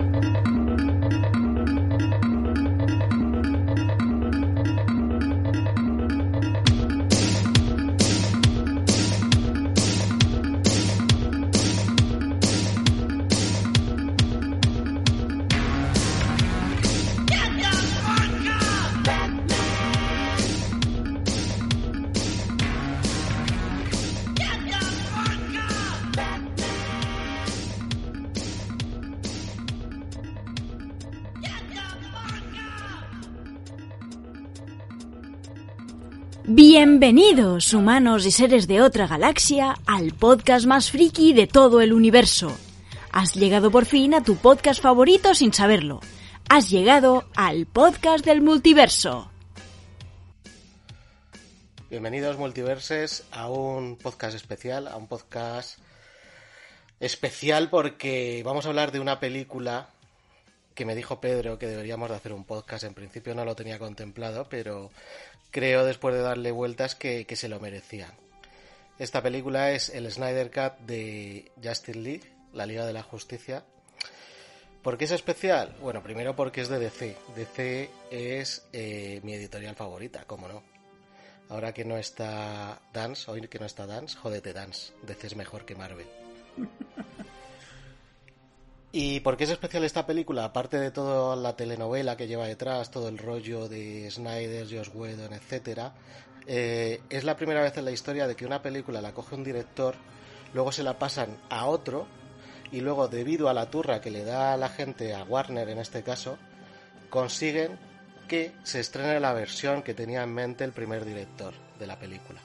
you Bienvenidos, humanos y seres de otra galaxia, al podcast más friki de todo el universo. Has llegado por fin a tu podcast favorito sin saberlo. Has llegado al podcast del multiverso. Bienvenidos multiverses a un podcast especial, a un podcast especial porque vamos a hablar de una película que me dijo Pedro que deberíamos de hacer un podcast. En principio no lo tenía contemplado, pero creo después de darle vueltas que, se lo merecía. Esta película es el Snyder Cut de Justice League, la Liga de la Justicia. ¿Por qué es especial? Bueno, primero porque es de DC. DC es eh, mi editorial favorita, cómo no. Ahora que no está Dance, hoy que no está Dance, jódete Dance. DC es mejor que Marvel. ¿Y por qué es especial esta película? Aparte de toda la telenovela que lleva detrás, todo el rollo de Snyder, Josh Whedon, etcétera, eh, es la primera vez en la historia de que una película la coge un director, luego se la pasan a otro y luego debido a la turra que le da a la gente, a Warner en este caso, consiguen que se estrene la versión que tenía en mente el primer director de la película.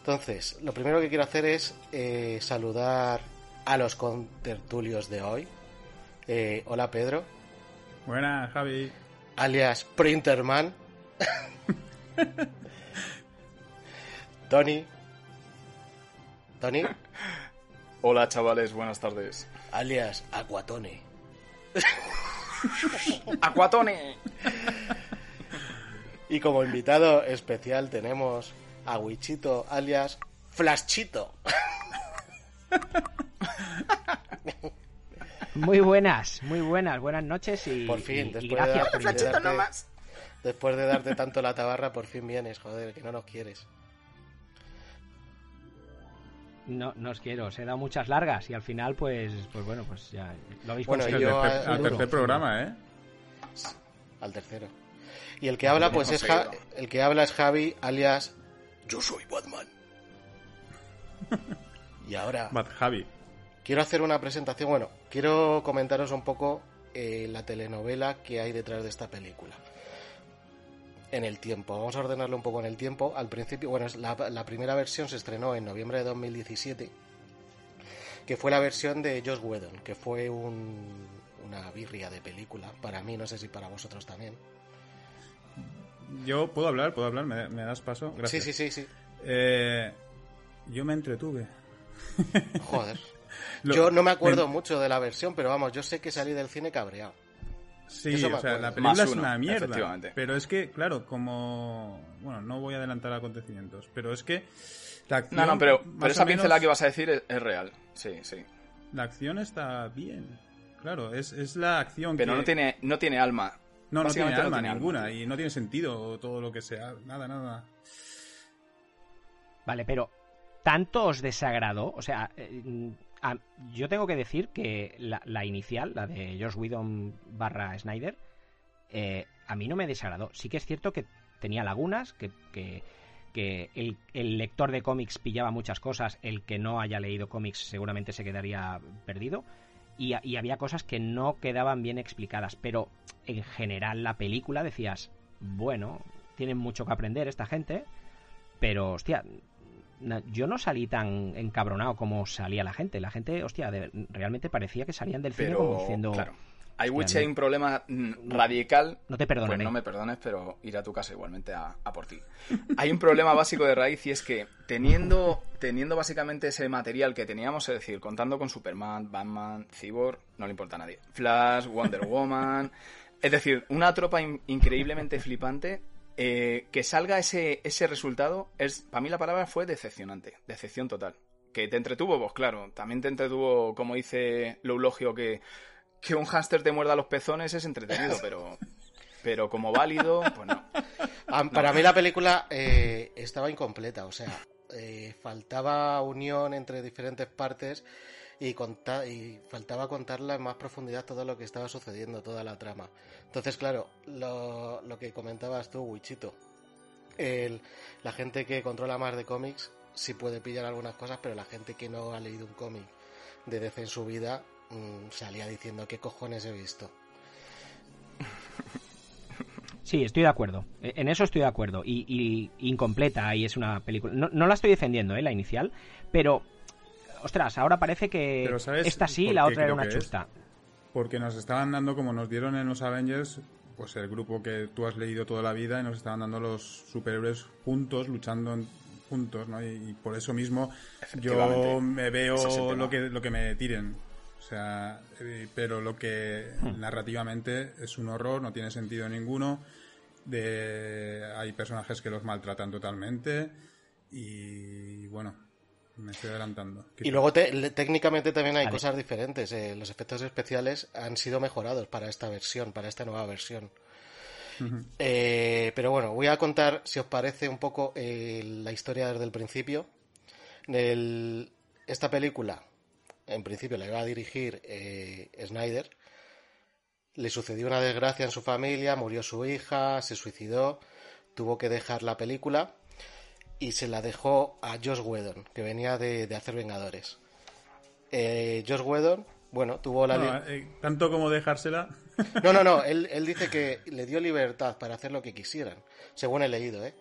Entonces, lo primero que quiero hacer es eh, saludar a los contertulios de hoy. Eh, hola Pedro. Buenas, Javi. Alias Printerman. Tony. Tony. Hola chavales, buenas tardes. Alias Aquatone. Aquatone. Y como invitado especial tenemos a Wichito alias Flashchito. Muy buenas, muy buenas, buenas noches y, por fin, después gracias de darte, Después de darte tanto la tabarra, por fin vienes, joder, que no nos quieres. No, no os quiero, os he dado muchas largas y al final, pues, pues bueno, pues ya lo habéis bueno, conseguido. al tercer programa, ¿eh? Al tercero. Y el que habla, pues es el que habla es Javi, alias Yo soy Batman. y ahora. Bat Javi. Quiero hacer una presentación, bueno, quiero comentaros un poco eh, la telenovela que hay detrás de esta película. En el tiempo, vamos a ordenarlo un poco en el tiempo. Al principio, bueno, la, la primera versión se estrenó en noviembre de 2017, que fue la versión de Josh Whedon, que fue una birria de película. Para mí, no sé si para vosotros también. Yo puedo hablar, puedo hablar, me, das paso. Gracias. Sí, sí, sí, sí. Eh, yo me entretuve. Joder yo no me acuerdo mucho de la versión, pero vamos, yo sé que salí del cine cabreado. Sí, o sea, la película es una mierda. Pero es que, claro, como. Bueno, no voy a adelantar acontecimientos, pero es que. La acción, no, no, pero, pero esa pincelada que vas a decir es, real. Sí, sí. La acción está bien. Claro, es, es la acción pero no tiene, no tiene alma. No, no tiene alma ninguna. Y no tiene sentido todo lo que sea. Nada, nada. Vale, pero. ¿Tanto os desagradó? O sea, eh, yo tengo que decir que la, inicial, la de Josh Whedon barra Snyder, eh, a mí no me desagradó. Sí que es cierto que tenía lagunas, que, el, lector de cómics pillaba muchas cosas, el que no haya leído cómics seguramente se quedaría perdido. Y, y, había cosas que no quedaban bien explicadas, pero en general la película decías, bueno, tienen mucho que aprender esta gente, pero hostia, yo no salí tan encabronado como salía la gente. La gente, hostia, realmente parecía que salían del cine como diciendo, hay Witch hay un problema radical. No te perdones. Pues no me perdones, pero ir a tu casa igualmente a, por ti. Hay un problema básico de raíz y es que teniendo, teniendo básicamente ese material que teníamos, es decir, contando con Superman, Batman, Cyborg, no le importa a nadie. Flash, Wonder Woman. Es decir, una tropa increíblemente flipante. Eh, que salga ese, ese resultado, es, para mí la palabra fue decepcionante. Decepción total. Que te entretuvo, pues claro. También te entretuvo, como dice Loulogio, que, que un hámster te muerda los pezones es entretenido, pero, pero como válido, pues no. Ah, para mí la película eh, estaba incompleta, o sea, eh, faltaba unión entre diferentes partes y, y faltaba contarla en más profundidad todo lo que estaba sucediendo, toda la trama. Entonces, claro, lo, lo que comentabas tú, Wichito, la gente que controla más de cómics sí puede pillar algunas cosas, pero la gente que no ha leído un cómic de DC en su vida mm, salía diciendo qué cojones he visto. Sí, estoy de acuerdo. E, en eso estoy de acuerdo. Y, incompleta, y es una película. No, la estoy defendiendo, ¿eh? La inicial. Pero, ostras, ahora parece que esta sí y la otra era una chusta. Porque nos estaban dando, como nos dieron en los Avengers, pues el grupo que tú has leído toda la vida, y nos estaban dando los superhéroes juntos, luchando en, juntos, ¿no? Y, por eso mismo yo me veo lo que, lo que me tiren. O sea, eh, pero lo que hmm. narrativamente es un horror, no tiene sentido ninguno. De, hay personajes que los maltratan totalmente y bueno, me estoy adelantando. Y luego técnicamente también hay cosas diferentes. Eh, los efectos especiales han sido mejorados para esta versión, para esta nueva versión. Eh, pero bueno, voy a contar, si os parece, un poco eh, la historia desde el principio. esta película, en principio, la iba a dirigir eh, Snyder. Le sucedió una desgracia en su familia, murió su hija, se suicidó, tuvo que dejar la película y se la dejó a Josh Whedon, que venía de, hacer Vengadores. Josh Whedon bueno, tuvo la... Eh, tanto como dejársela. No, no, no, él, él dice que le dio libertad para hacer lo que quisieran, según he leído, ¿eh?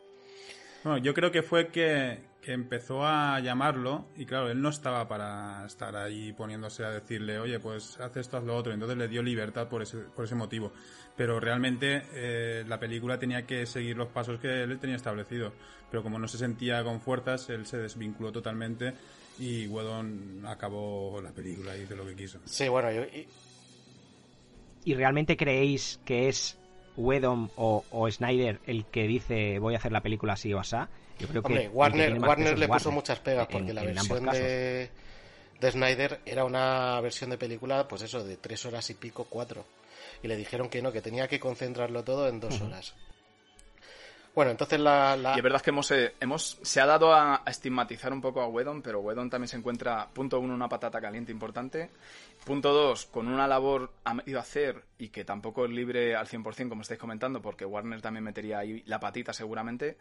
Bueno, yo creo que fue que, empezó a llamarlo y claro, él no estaba para estar ahí poniéndose a decirle, oye, pues haz esto, haz lo otro. Entonces le dio libertad por ese, por ese motivo. Pero realmente eh, la película tenía que seguir los pasos que él tenía establecidos. Pero como no se sentía con fuerzas, él se desvinculó totalmente y Whedon acabó la película y hizo lo que quiso. Sí, bueno, y... ¿Y realmente creéis que es Whedon o, Snyder el que dice voy a hacer la película así o así? Yo creo que Warner, Warner le puso muchas pegas porque la versión de, de Snyder era una versión de película, pues eso, de tres horas y pico, cuatro. Y le dijeron que no, que tenía que concentrarlo todo en dos horas. Bueno, entonces la, Y es verdad que hemos, eh, hemos se ha dado a, estigmatizar un poco a Wedon, pero Wedon también se encuentra, punto uno, una patata caliente importante. Punto dos, con una labor a medio hacer y que tampoco es libre al 100%, como estáis comentando, porque Warner también metería ahí la patita seguramente.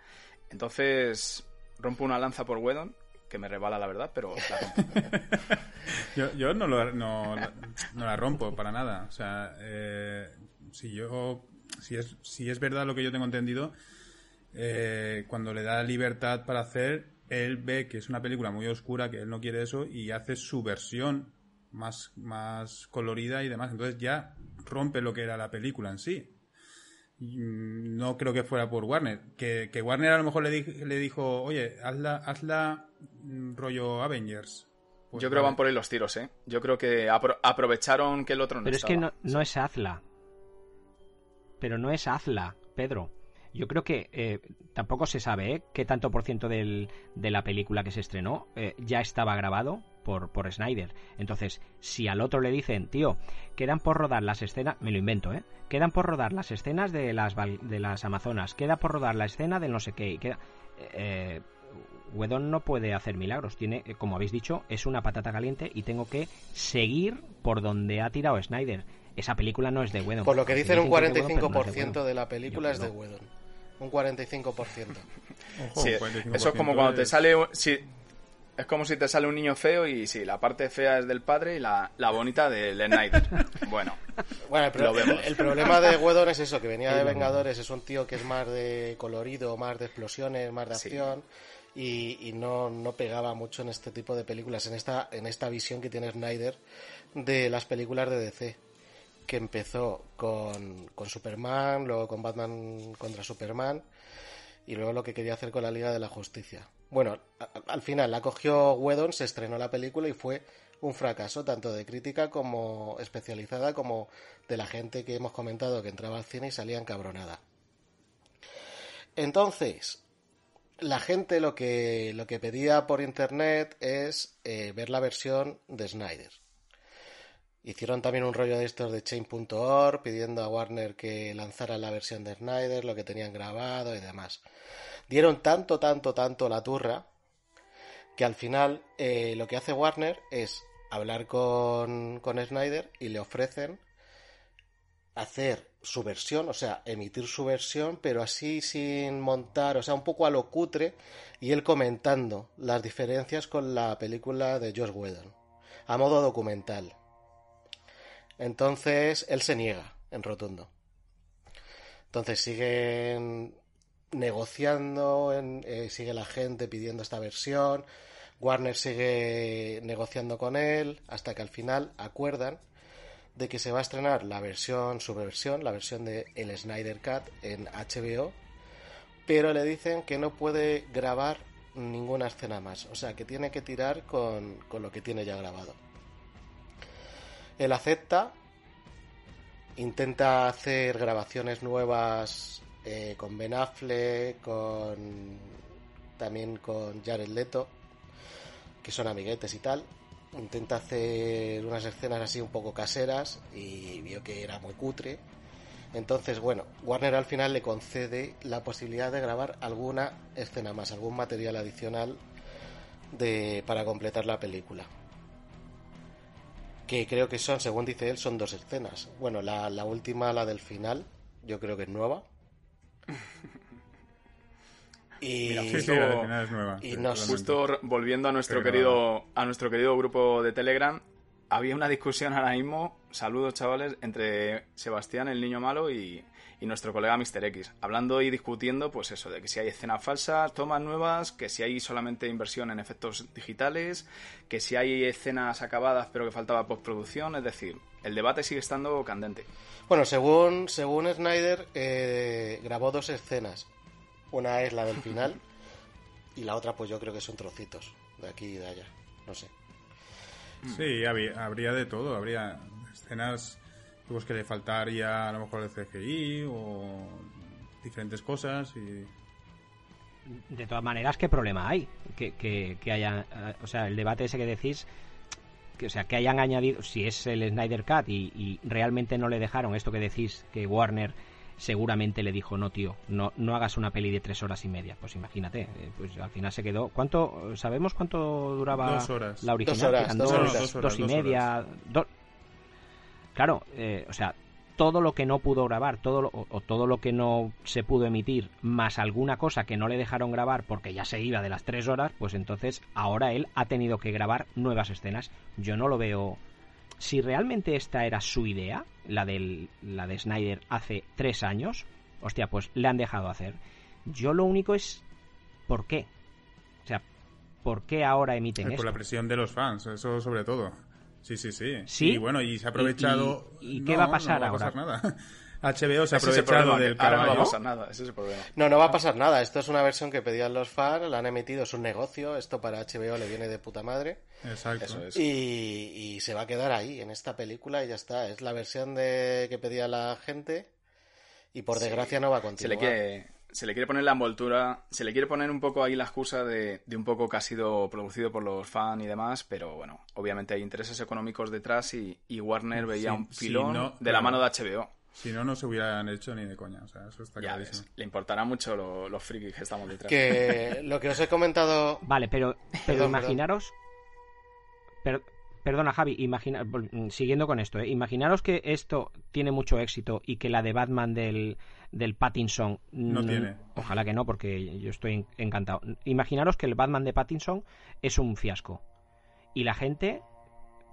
Entonces, rompo una lanza por Wedon, que me rebala la verdad, pero yo, yo no, lo, no, no, la rompo para nada. O sea, eh, si yo si es, si es verdad lo que yo tengo entendido, eh, cuando le da libertad para hacer, él ve que es una película muy oscura, que él no quiere eso, y hace su versión más, más colorida y demás. Entonces ya rompe lo que era la película en sí. Mm, no creo que fuera por Warner. Que, Warner a lo mejor le, le dijo, oye, hazla, hazla mm, rollo Avengers. Pues Yo creo que van por ahí los tiros, ¿eh? Yo creo que aprovecharon que el otro no Pero es que no, no es hazla. Pero no es hazla, Pedro. Yo creo que eh, tampoco se sabe ¿eh? qué tanto por ciento del, de la película que se estrenó eh, ya estaba grabado por, por Snyder. Entonces, si al otro le dicen, tío, quedan por rodar las escenas, me lo invento, ¿eh? Quedan por rodar las escenas de las, de las Amazonas, queda por rodar la escena del no sé qué, queda... Eh, Wedon no puede hacer milagros, tiene, como habéis dicho, es una patata caliente y tengo que seguir por donde ha tirado Snyder. Esa película no es de Wedon. Por lo que dicen, un 45% de, la película es de Wedon un 45%. sí, eso es como cuando te sale... Si, es como si te sale un niño feo y sí, la parte fea es del padre y la, la bonita del Snyder. bueno, bueno el, el, problema de Wedon es eso, que venía de Vengadores, es un tío que es más de colorido, más de explosiones, más de acción. Y, y, no, no pegaba mucho en este tipo de películas, en esta, en esta visión que tiene Snyder de las películas de DC. Que empezó con, Superman, luego con Batman contra Superman y luego lo que quería hacer con la Liga de la Justicia. Bueno, al final la cogió Whedon, se estrenó la película y fue un fracaso, tanto de crítica como especializada, como de la gente que hemos comentado que entraba al cine y salía encabronada. Entonces, la gente lo que, lo que pedía por internet es eh, ver la versión de Snyder. Hicieron también un rollo de estos de Chain.org pidiendo a Warner que lanzara la versión de Snyder, lo que tenían grabado y demás. Dieron tanto, tanto, tanto la turra que al final eh, lo que hace Warner es hablar con, con Snyder y le ofrecen hacer su versión, o sea, emitir su versión, pero así sin montar, o sea, un poco a lo cutre, y él comentando las diferencias con la película de Josh Whedon, a modo documental. Entonces, él se niega en rotundo. Entonces siguen negociando, eh, sigue la gente pidiendo esta versión, Warner sigue negociando con él, hasta que al final acuerdan de que se va a estrenar la versión, su versión, la versión de el Snyder Cut en HBO, pero le dicen que no puede grabar ninguna escena más, o sea que tiene que tirar con, con lo que tiene ya grabado. Él acepta, intenta hacer grabaciones nuevas eh, con Ben Affleck, con también con Jared Leto, que son amiguetes y tal. Intenta hacer unas escenas así un poco caseras y vio que era muy cutre. Entonces, bueno, Warner al final le concede la posibilidad de grabar alguna escena más, algún material adicional de, para completar la película que creo que son, según dice él, son dos escenas. Bueno, la, la última, la del final, yo creo que es nueva. Y, Y justo volviendo a nuestro querido a nuestro querido grupo de Telegram, había una discusión ahora mismo, saludos chavales, entre Sebastián, el niño malo, y, y nuestro colega Mr. X, hablando y discutiendo, pues eso, de que si hay escenas falsas, tomas nuevas, que si hay solamente inversión en efectos digitales, que si hay escenas acabadas pero que faltaba postproducción, es decir, el debate sigue estando candente. Bueno, según, según Snyder, eh, grabó dos escenas. Una es la del final y la otra, pues yo creo que son trocitos de aquí y de allá. No sé. Sí, habría de todo. Habría escenas pues que le faltaría a lo mejor el CGI o diferentes cosas y de todas maneras qué problema hay que, que, haya o sea el debate ese que decís que o sea que hayan añadido si es el Snyder Cut y, realmente no le dejaron esto que decís que Warner seguramente le dijo no tío no no hagas una peli de tres horas y media pues imagínate eh, pues al final se quedó. Cuánto sabemos cuánto duraba dos horas. la original dos, horas, dos, horas, dos, y media Claro, eh, o sea, todo lo que no pudo grabar, todo o, todo lo que no se pudo emitir, más alguna cosa que no le dejaron grabar porque ya se iba de las tres horas, pues entonces ahora él ha tenido que grabar nuevas escenas. Yo no lo veo. Si realmente esta era su idea, la, del, la de Snyder hace tres años, hostia, pues le han dejado hacer. Yo lo único es. ¿Por qué? O sea, ¿por qué ahora emiten esto? Por la presión de los fans, eso sobre todo. Sí, sí, sí. ¿Sí? Y bueno, y se ha aprovechado... ¿Y, qué va a pasar no va a pasar nada. HBO se ha aprovechado del caballo. no va a pasar nada, ese es el problema. No, no va a pasar nada. Esto es una versión que pedían los fans, la han emitido, es un negocio. Esto para HBO le viene de puta madre. Exacto. Eso es. Y, y, se va a quedar ahí, en esta película, y ya está. Es la versión de que pedía la gente. Y por desgracia no va a continuar. Se le quiere, se le quiere poner la envoltura, se le quiere poner un poco ahí la excusa de, un poco que ha sido producido por los fans y demás, pero bueno, obviamente hay intereses económicos detrás y, Warner veía un filón de la mano de HBO. Si no, no se hubieran hecho ni de coña, o sea, eso está clarísimo. le importará mucho los frikis que estamos detrás. Que lo que os he comentado... Vale, pero, pero imaginaros... perdona, Javi, imagina, siguiendo con esto, ¿eh? imaginaros que esto tiene mucho éxito y que la de Batman del, del Pattinson. No mm, tiene. Ojalá que no, porque yo estoy encantado. Imaginaros que el Batman de Pattinson es un fiasco. Y la gente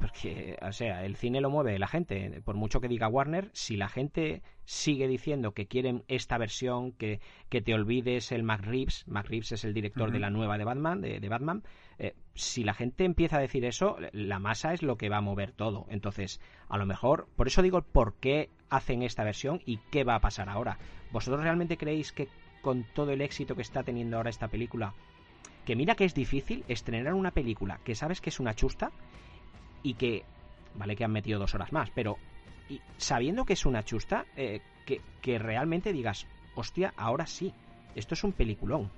porque, o sea, el cine lo mueve la gente. Por mucho que diga Warner, si la gente sigue diciendo que quieren esta versión, que, que te olvides el Mac Reeves, Mac Reeves es el director de la nueva de Batman, de, Batman, eh, si la gente empieza a decir eso, la masa es lo que va a mover todo. Entonces, a lo mejor, por eso digo por qué hacen esta versión y qué va a pasar ahora. ¿Vosotros realmente creéis que con todo el éxito que está teniendo ahora esta película, que mira que es difícil estrenar una película que sabes que es una chusta y que, vale que han metido dos horas más, pero y sabiendo que es una chusta, eh, que, que realmente digas, hostia, ahora sí, esto es un peliculón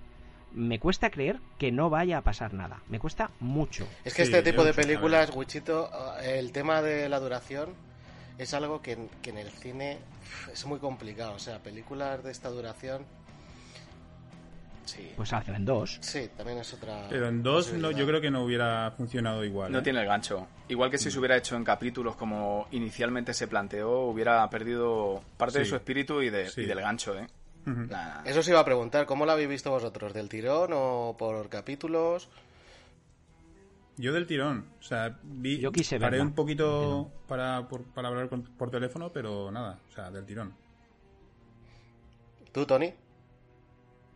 me cuesta creer que no vaya a pasar nada. Me cuesta mucho. Es que este tipo de películas, Wichito, eh, el tema de la duración es algo que, que, en el cine es muy complicado. O sea, películas de esta duración Sí. Pues hacen dos. Sí, también es otra. Pero en dos no, yo creo que no hubiera funcionado igual. No ¿eh? tiene el gancho. Igual que si se hubiera hecho en capítulos como inicialmente se planteó, hubiera perdido parte de su espíritu y, de, del gancho, ¿eh? Eso os iba a preguntar, ¿cómo lo habéis visto vosotros? ¿Del tirón o por capítulos? Yo del tirón. O sea, vi, yo quise paré un poquito para, para hablar por teléfono, pero nada, o sea, del tirón. ¿Tú, Tony?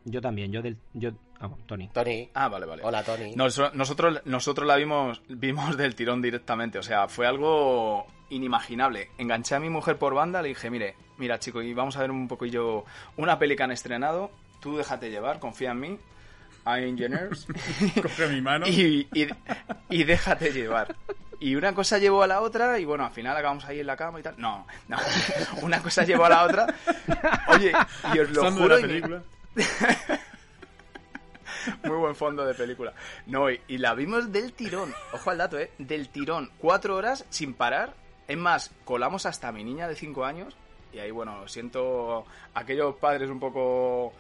Yo también, yo del. Yo, ah, Tony. Tony. Ah, vale, vale. Hola, Tony. nosotros, nosotros la vimos, vimos del tirón directamente. O sea, fue algo inimaginable. Enganché a mi mujer por banda, le dije, mire, mira, chico, y vamos a ver un poquillo una peli que han estrenado. Tú déjate llevar, confía en mí. I engineers. Coge mi mano. Y, y, déjate llevar. Y una cosa llevó a la otra y bueno, al final acabamos ahí en la cama y tal. No, no. Una cosa llevó a la otra. Oye, y os lo juro. Muy buen fondo de película. No, y, la vimos del tirón. Ojo al dato, ¿eh? Del tirón. Cuatro horas sin parar. Es más, colamos hasta mi niña de cinco años. Y ahí, bueno, siento aquellos padres un poco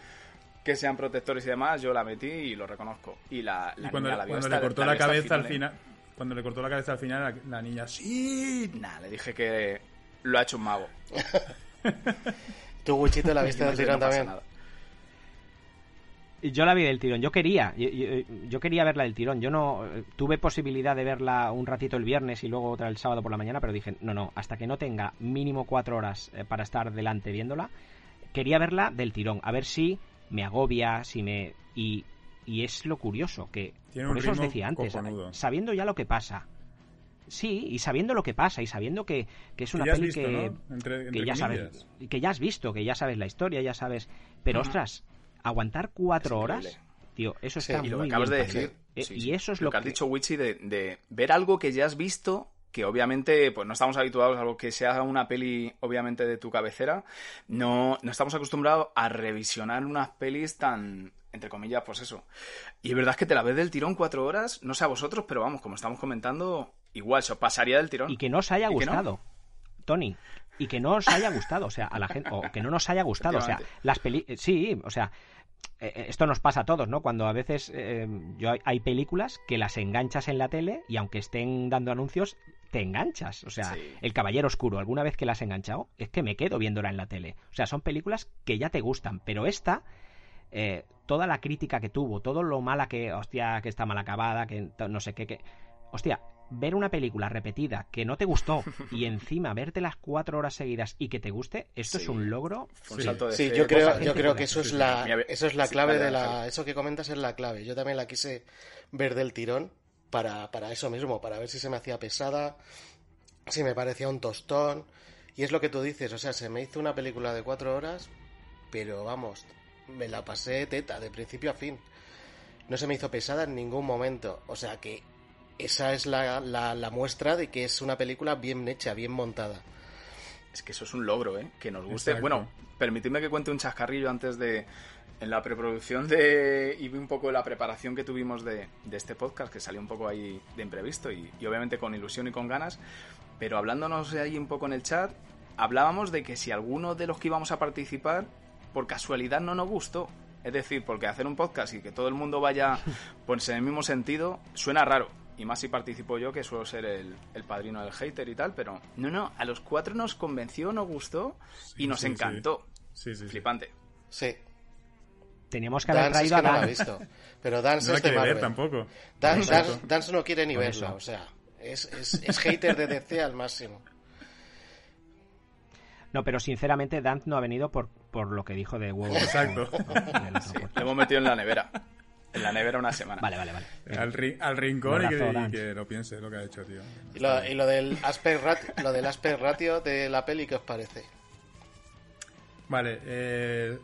que sean protectores y demás, yo la metí y lo reconozco. Y la, cuando, le cortó la, cabeza al final, cuando le cortó la cabeza al final, la, niña, sí. Nada, le dije que lo ha hecho un mago. ¿Tu Wichito la viste del tirón también? Yo la vi del tirón. Yo quería, yo, quería verla del tirón. Yo no tuve posibilidad de verla un ratito el viernes y luego otra el sábado por la mañana, pero dije, no, no, hasta que no tenga mínimo cuatro horas eh, para estar delante viéndola, quería verla del tirón. A ver si me agobia, si me... Y, y es lo curioso, que por eso os decía antes, sabiendo ya lo que pasa. Sí, y sabiendo lo que pasa, y sabiendo que, es una peli que, que ya sabes, que ya has visto, que ya sabes la historia, ya sabes. Pero ostras, aguantar cuatro horas, tío, eso está y lo muy acabas de decir. Eh, y eso es lo, que, has dicho, Wichi, de, ver algo que ya has visto que obviamente pues no estamos habituados a lo que sea una peli obviamente de tu cabecera, no, no estamos acostumbrados a revisionar unas pelis tan, entre comillas, pues eso. Y es verdad que te la ves del tirón cuatro horas, no sé a vosotros, pero vamos, como estamos comentando, igual se os pasaría del tirón. Y que no os haya gustado, Tony. Y que no os haya gustado, o sea, a la gente, o que no nos haya gustado, o sea, las peli, sí, o sea, eh, eh, esto nos pasa a todos, ¿no? Cuando a veces eh, yo hay, películas que las enganchas en la tele y aunque estén dando anuncios, te enganchas. O sea, El Caballero Oscuro, alguna vez que la has enganchado, es que me quedo viéndola en la tele. O sea, son películas que ya te gustan, pero esta, toda la crítica que tuvo, todo lo mala que, hostia, que está mal acabada, que no sé qué, que... Hostia, ver una película repetida que no te gustó y encima verte las cuatro horas seguidas y que te guste, esto es un logro. sí, yo creo, yo creo que eso es la, eso es la clave de la, eso que comentas es la clave. Yo también la quise ver del tirón para, para eso mismo, para ver si se me hacía pesada, si me parecía un tostón. Y es lo que tú dices, o sea, se me hizo una película de cuatro horas, pero vamos, me la pasé teta, de principio a fin. No se me hizo pesada en ningún momento. O sea que esa es la, la, muestra de que es una película bien hecha, bien montada. Es que eso es un logro, ¿eh? Que nos guste. Bueno, permitidme que cuente un chascarrillo antes de. En la preproducción de. y un poco la preparación que tuvimos de, de este podcast, que salió un poco ahí de imprevisto y, y, obviamente con ilusión y con ganas. Pero hablándonos ahí un poco en el chat, hablábamos de que si alguno de los que íbamos a participar, por casualidad no nos gustó. Es decir, porque hacer un podcast y que todo el mundo vaya pues en el mismo sentido, suena raro y más si participo yo, que suelo ser el, padrino del hater y tal, pero no, no, a los cuatro nos convenció, nos gustó y nos encantó. Sí. sí. Flipante. Sí. Teníamos que haber traído a Dan. visto. Pero Dance no es de Marvel. tampoco. Dance, no quiere ni verlo, o sea, Es, es, es hater de DC al máximo. No, pero sinceramente Dant no ha venido por, por lo que dijo de huevo. Exacto. Lo hemos metido en la nevera. En la nevera una semana. Vale, vale, vale. Al, ri- al rincón y que, y lo piense lo que ha hecho, tío. Y lo, y lo del aspect ratio, lo del aspect ratio de la peli, ¿qué os parece? Vale, eh,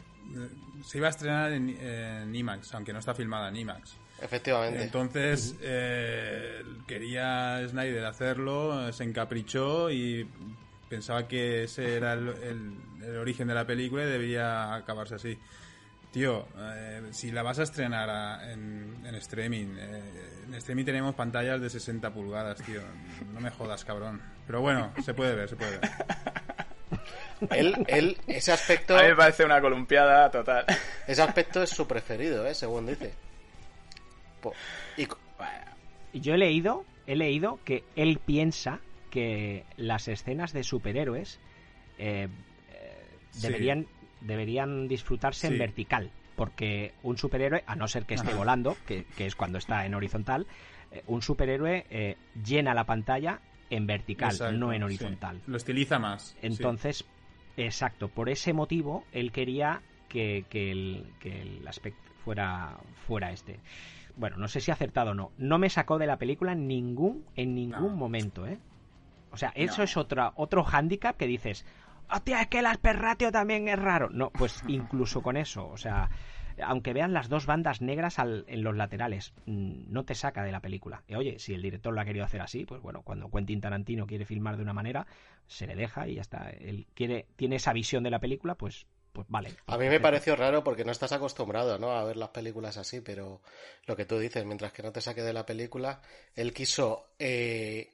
se iba a estrenar en, en IMAX, aunque no está filmada en IMAX. Efectivamente. Entonces, eh, quería Snyder hacerlo, se encaprichó y pensaba que ese era el, el- el origen de la película y debía acabarse así. Tío, eh, si la vas a estrenar a- en, en streaming, eh, en streaming tenemos pantallas de 60 pulgadas, tío. No me jodas, cabrón. Pero bueno, se puede ver, se puede ver. Él, él, ese aspecto, A mí me parece una columpiada total. ese aspecto es su preferido, ¿eh? según dice. Po- Y, Yo he leído, he leído que él piensa que las escenas de superhéroes eh, eh, Sí. Deberían, disfrutarse Sí. en vertical. Porque un superhéroe, a no ser que esté Ajá. volando, que, que es cuando está en horizontal, eh, un superhéroe eh, llena la pantalla en vertical, Exacto, no en sí. horizontal. Lo estiliza más. sí. Entonces, exacto, por ese motivo él quería que, que el, que el aspecto fuera, fuera este. Bueno, no sé si acertado o no. No me sacó de la película ningún, en ningún No. momento, ¿eh? O sea, eso No. es otra, otro hándicap que dices, hostia, es que el asperratio también es raro. No, pues incluso con eso, o sea, aunque vean las dos bandas negras en los laterales, mm, no te saca de la película. Y oye, si el director lo ha querido hacer así, pues bueno, cuando Quentin Tarantino quiere filmar de una manera, se le deja y ya está. Él quiere, tiene esa visión de la película, pues, pues vale. a mí me pareció raro porque no estás acostumbrado ¿no? a ver las películas así, pero lo que tú dices, mientras que no te saque de la película, él quiso eh,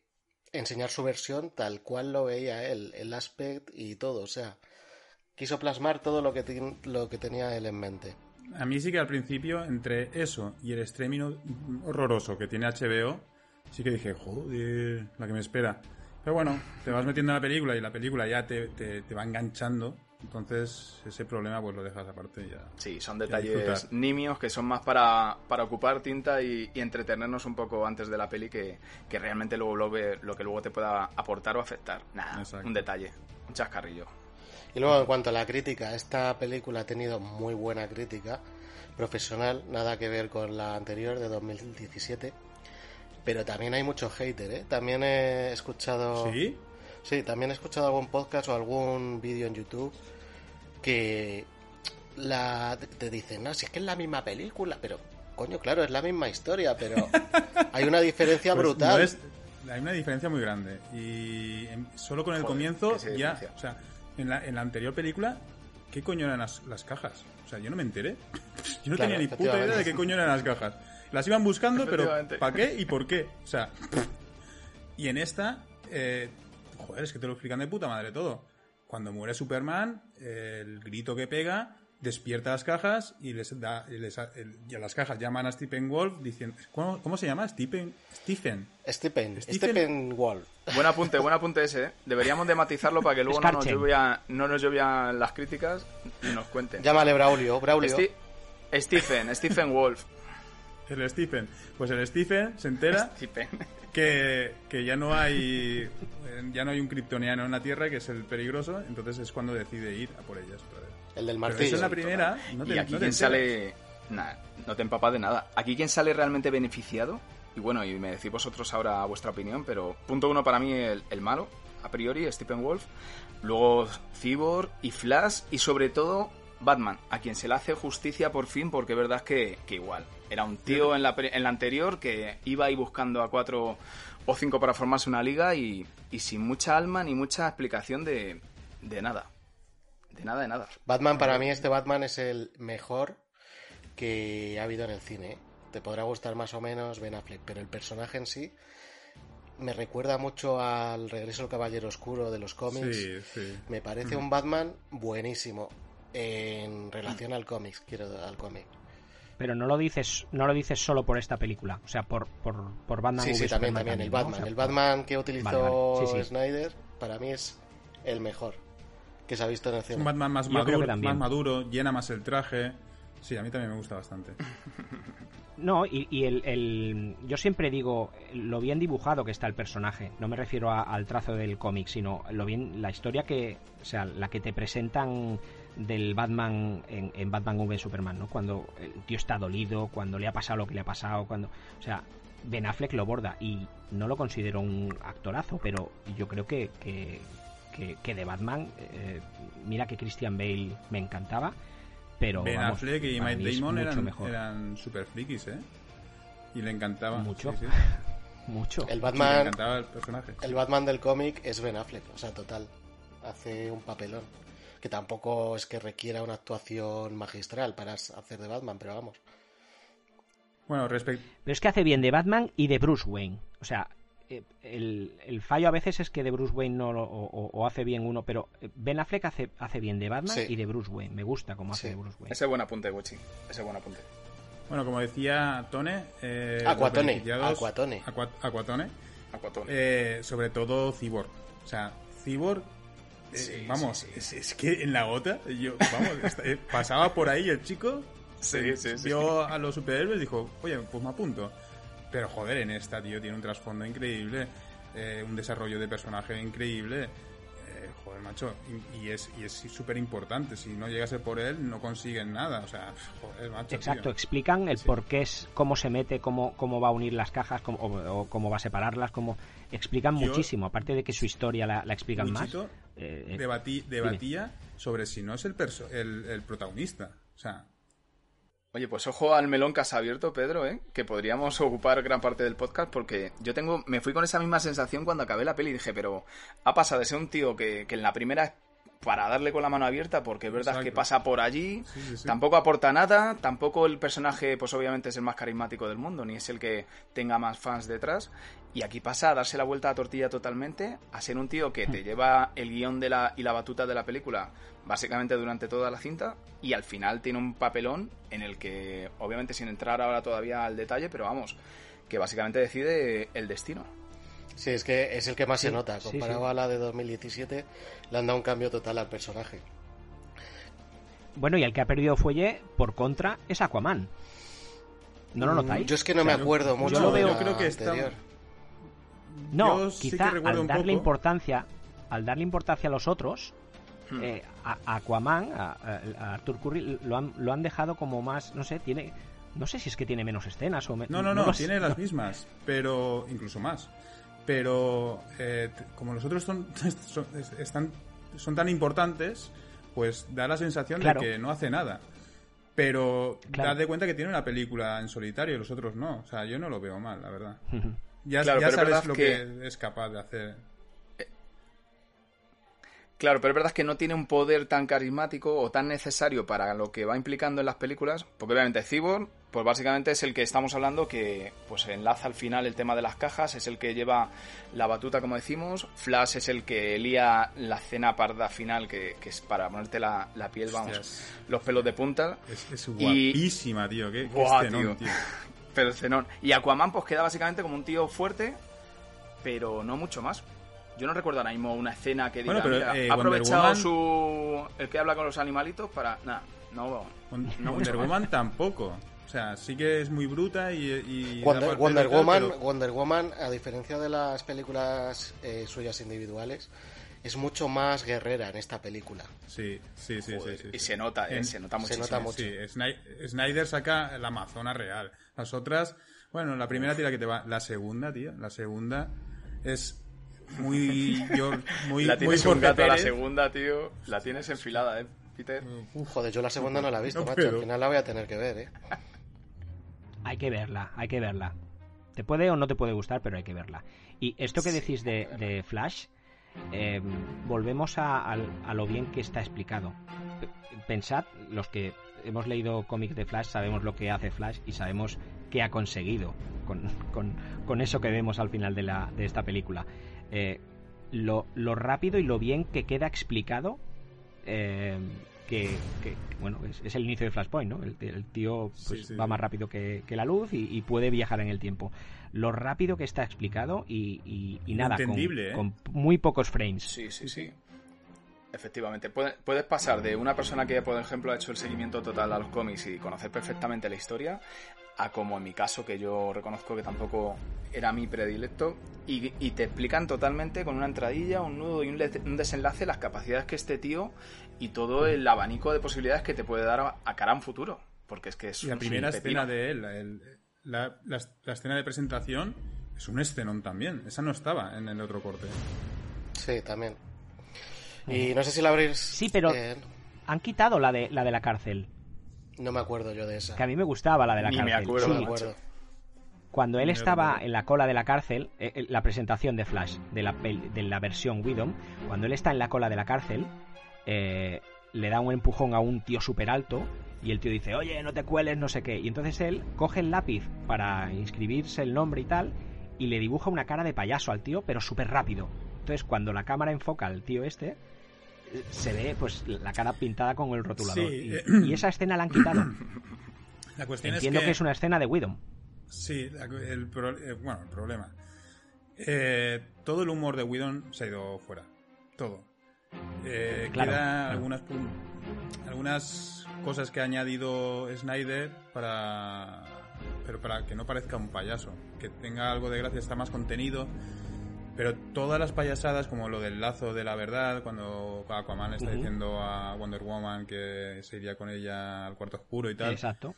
enseñar su versión tal cual lo veía él, el aspect y todo, o sea, quiso plasmar todo lo que, lo que tenía él en mente. A mí sí que al principio, entre eso y el streaming horroroso que tiene HBO, sí que dije, joder, la que me espera. Pero bueno, te vas metiendo en la película y la película ya te, te, te va enganchando. Entonces, ese problema pues lo dejas aparte y ya. Sí, son detalles nimios que son más para, para ocupar tinta y, y entretenernos un poco antes de la peli que, que realmente luego lo, ve- lo que luego te pueda aportar o afectar. Nada, Exacto. un detalle, un chascarrillo. Y luego en cuanto a la crítica, esta película ha tenido muy buena crítica profesional, nada que ver con la anterior de 2017. Pero también hay mucho hater, ¿eh? También he escuchado... ¿Sí? Sí, también he escuchado algún podcast o algún vídeo en YouTube que la te dicen, no, si es que es la misma película, pero coño, claro, es la misma historia, pero hay una diferencia Pues brutal. no es- hay una diferencia muy grande. Y en- solo con el Joder, comienzo ya... O sea, en la, en la anterior película, ¿qué coño eran las, las cajas? O sea, yo no me enteré. Yo no Claro, tenía ni puta idea de qué coño eran las cajas. Las iban buscando, pero. ¿para qué y por qué? O sea, y en esta, eh, joder, es que te lo explican de puta madre todo. Cuando muere Superman, el grito que pega despierta las cajas y les da y, les, y a las cajas llaman a Stephen Wolf diciendo ¿cómo, cómo se llama? Stephen Stephen Stephen, Stephen- Wall. Buen apunte, buen apunte ese. ¿eh? Deberíamos de matizarlo para que luego no nos, llovía- no nos llovían las críticas y nos cuenten. Llámale Braulio, Braulio. Stephen, Stephen Wolf. el Stephen pues el Stephen se entera Stephen. Que, que ya no hay eh, ya no hay un kryptoniano en la Tierra que es el peligroso entonces es cuando decide ir a por ellas otra vez El del pero martillo. eso en la primera no te, y aquí no te quien enteras. sale... Nah, no te empapas de nada. Aquí quien sale realmente beneficiado, y bueno, y me decís vosotros ahora vuestra opinión, pero punto uno para mí el, el malo, a priori, Stephen Wolf, luego Cyborg y Flash, y sobre todo Batman, a quien se le hace justicia por fin, porque es verdad que, que igual. Era un tío en la, pre- en la anterior que iba ahí buscando a cuatro o cinco para formarse una liga y, y sin mucha alma ni mucha explicación de, de nada. De nada, de nada. Batman, para mí, este Batman es el mejor que ha habido en el cine. ¿eh? Te podrá gustar más o menos Ben Affleck, pero el personaje en sí me recuerda mucho al Regreso del Caballero Oscuro de los cómics. sí, sí. Me parece un Batman buenísimo en relación al cómics, quiero al cómic. Pero no lo dices, no lo dices solo por esta película, o sea, por, por, por Batman Sí, v sí, también, Superman también, el ¿no? O Batman. sea, el Batman que utilizó Vale, vale. Sí, sí. Snyder, para mí es el mejor que se ha visto en el Es cine. un Batman más maduro, más maduro, llena más el traje. Sí, a mí también me gusta bastante. No, y, el, yo siempre digo lo bien dibujado que está el personaje. No me refiero al trazo del cómic, sino lo bien la historia que, o sea, la que te presentan del Batman en, Batman v Superman, ¿no? Cuando el tío está dolido, cuando le ha pasado lo que le ha pasado, cuando, o sea, Ben Affleck lo borda y no lo considero un actorazo, pero yo creo que, que, de Batman, eh, mira que Christian Bale me encantaba, pero Ben Affleck y Mike Damon eran, eran super frikis, ¿eh? Y le encantaba. Mucho. Mucho. El Batman, el, personaje. el Batman del cómic es Ben Affleck, o sea, total. Hace un papelón. Que tampoco es que requiera una actuación magistral para hacer de Batman, pero vamos. Bueno, respecto. Pero es que hace bien de Batman y de Bruce Wayne. O sea, eh, el, fallo a veces es que de Bruce Wayne no lo, o, hace bien uno, pero Ben Affleck hace, hace bien de Batman y de Bruce Wayne. Me gusta cómo hace de Bruce Wayne. Ese buen apunte, Gucci. Ese buen apunte. Bueno, como decía Tone. Eh, Aquatone. Aquatone. Aquatone. Eh, sobre todo Cyborg. O sea, Cyborg. Eh, vamos, es, que en la gota, yo, vamos, pasaba por ahí el chico. Sí, vio a los superhéroes y dijo, oye, pues me apunto. Pero joder, en esta, tío, tiene un trasfondo increíble, eh, un desarrollo de personaje increíble. Eh, joder, macho, y, es y es súper importante. Si no llegase por él, no consiguen nada. O sea, joder, macho. Exacto, explican el por qué es, cómo se mete, cómo, cómo va a unir las cajas, cómo, o, cómo va a separarlas, cómo. Explican muchísimo, aparte de que su historia la, explican más. Eh, debatí, debatía sobre si no es el, el, el protagonista. O sea, Oye, pues ojo al melón que has abierto, Pedro, ¿eh? que podríamos ocupar gran parte del podcast porque yo tengo, me fui con esa misma sensación cuando acabé la peli y dije, pero ha pasado de ser un tío que, que en la primera para darle con la mano abierta, porque es verdad que pasa por allí, tampoco aporta nada, tampoco el personaje, pues obviamente es el más carismático del mundo, ni es el que tenga más fans detrás, y aquí pasa a darse la vuelta a tortilla totalmente, a ser un tío que te hmm. lleva el guion de la, y la batuta de la película básicamente durante toda la cinta, y al final tiene un papelón en el que, obviamente sin entrar ahora todavía al detalle, pero vamos, que básicamente decide el destino. Sí, es que es el que más se nota. Comparado a la de 2017, le han dado un cambio total al personaje. Bueno, y el que ha perdido fuelle, por contra, es Aquaman. ¿No lo mm, notáis? Yo es que no me acuerdo mucho. Yo lo veo, creo que está... No, quizá al darle importancia, al darle importancia a los otros, hmm. eh, a, Aquaman, a, Arthur Curry, lo han, lo han dejado como más, no sé, tiene, no sé si es que tiene menos escenas o no, no, no, tiene las mismas, pero incluso más pero eh, como los otros son, son, están, son tan importantes, pues da la sensación de que no hace nada. Pero claro. de cuenta que tiene una película en solitario y los otros no. O sea, yo no lo veo mal, la verdad. ya, ya sabes lo que... es capaz de hacer. Claro, pero es verdad que no tiene un poder tan carismático o tan necesario para lo que va implicando en las películas, porque obviamente Cyborg, pues básicamente es el que estamos hablando que pues enlaza al final el tema de las cajas, es el que lleva la batuta como decimos, Flash es el que lía la cena parda final que, es para ponerte la, piel, vamos, los pelos de punta. Es, guapísima, tío, qué, tío. Pero cenón. Y Aquaman pues queda básicamente como un tío fuerte, pero no mucho más. Yo no recuerdo ahora mismo una escena que diga, eh, ha aprovechado su el que habla con los animalitos para nada, no, no Wonder Woman tampoco. O sea, sí que es muy bruta y... Wonder, Woman, Wonder Woman, a diferencia de las películas eh, suyas individuales, es mucho más guerrera en esta película. Sí, sí, sí. sí, y se nota, eh, se nota muchísimo. Se nota mucho. Sí, Snyder saca la Amazona real. Las otras, bueno, la primera tira que te va... La segunda, tío, la segunda es muy yo, muy la tienes muy un gato a la segunda tío la tienes enfilada eh Peter joder yo la segunda no la he visto macho al final la voy a tener que ver eh hay que verla hay que verla te puede o no te puede gustar pero hay que verla y esto que decís de, Flash em, volvemos a, lo bien que está explicado. Pensad los que hemos leído cómics de Flash sabemos lo que hace Flash y sabemos qué ha conseguido con, eso que vemos al final de, esta película. Eh, lo, rápido y lo bien que queda explicado eh, que, bueno es, el inicio de Flashpoint no el, tío pues, va más rápido que, la luz y, puede viajar en el tiempo. Lo rápido que está explicado y, nada ¿eh? con, muy pocos frames. Sí sí sí. Efectivamente, puedes pasar de una persona que, por ejemplo, ha hecho el seguimiento total a los cómics y conocer perfectamente la historia, a como en mi caso, que yo reconozco que tampoco era mi predilecto, y, y te explican totalmente con una entradilla, un nudo y un, desenlace las capacidades que este tío y todo el abanico de posibilidades que te puede dar a, a cara a un futuro. Porque es que es Y la un primera escena de él, el- la, la- la escena de presentación, es un escenón también. Esa no estaba en el otro corte. Sí, también. Y no sé si la habréis... Sí, pero- eh, Han quitado la de la de la cárcel, no me acuerdo yo de esa. que a mí me gustaba la de la Ni me cárcel. acuerdo, No Sí, me acuerdo. Cuando él Ni estaba en la cola de la cárcel, eh, eh, la presentación de Flash, de la, pel- de la versión Widom, cuando él está en la cola de la cárcel, eh, le da un empujón a un tío súper alto y el tío dice, oye, no te cueles, no sé qué. Y entonces él coge el lápiz para inscribirse el nombre y tal y le dibuja una cara de payaso al tío, pero súper rápido. Entonces cuando la cámara enfoca al tío este, se ve pues la cara pintada con el rotulador. Sí, y, eh, y esa escena la han quitado. La cuestión Entiendo es que... que... es una escena de Widom. Sí, el, pro- eh, bueno, el problema. Eh, todo el humor de Whedon se ha ido fuera. Todo. Eh, Claro, queda claro. algunas algunas cosas que ha añadido Snyder para pero para que no parezca un payaso, que tenga algo de gracia, está más contenido. Pero todas las payasadas, como lo del lazo de la verdad, cuando Aquaman le está diciendo a Wonder Woman que se iría con ella al cuarto oscuro y tal, Exacto.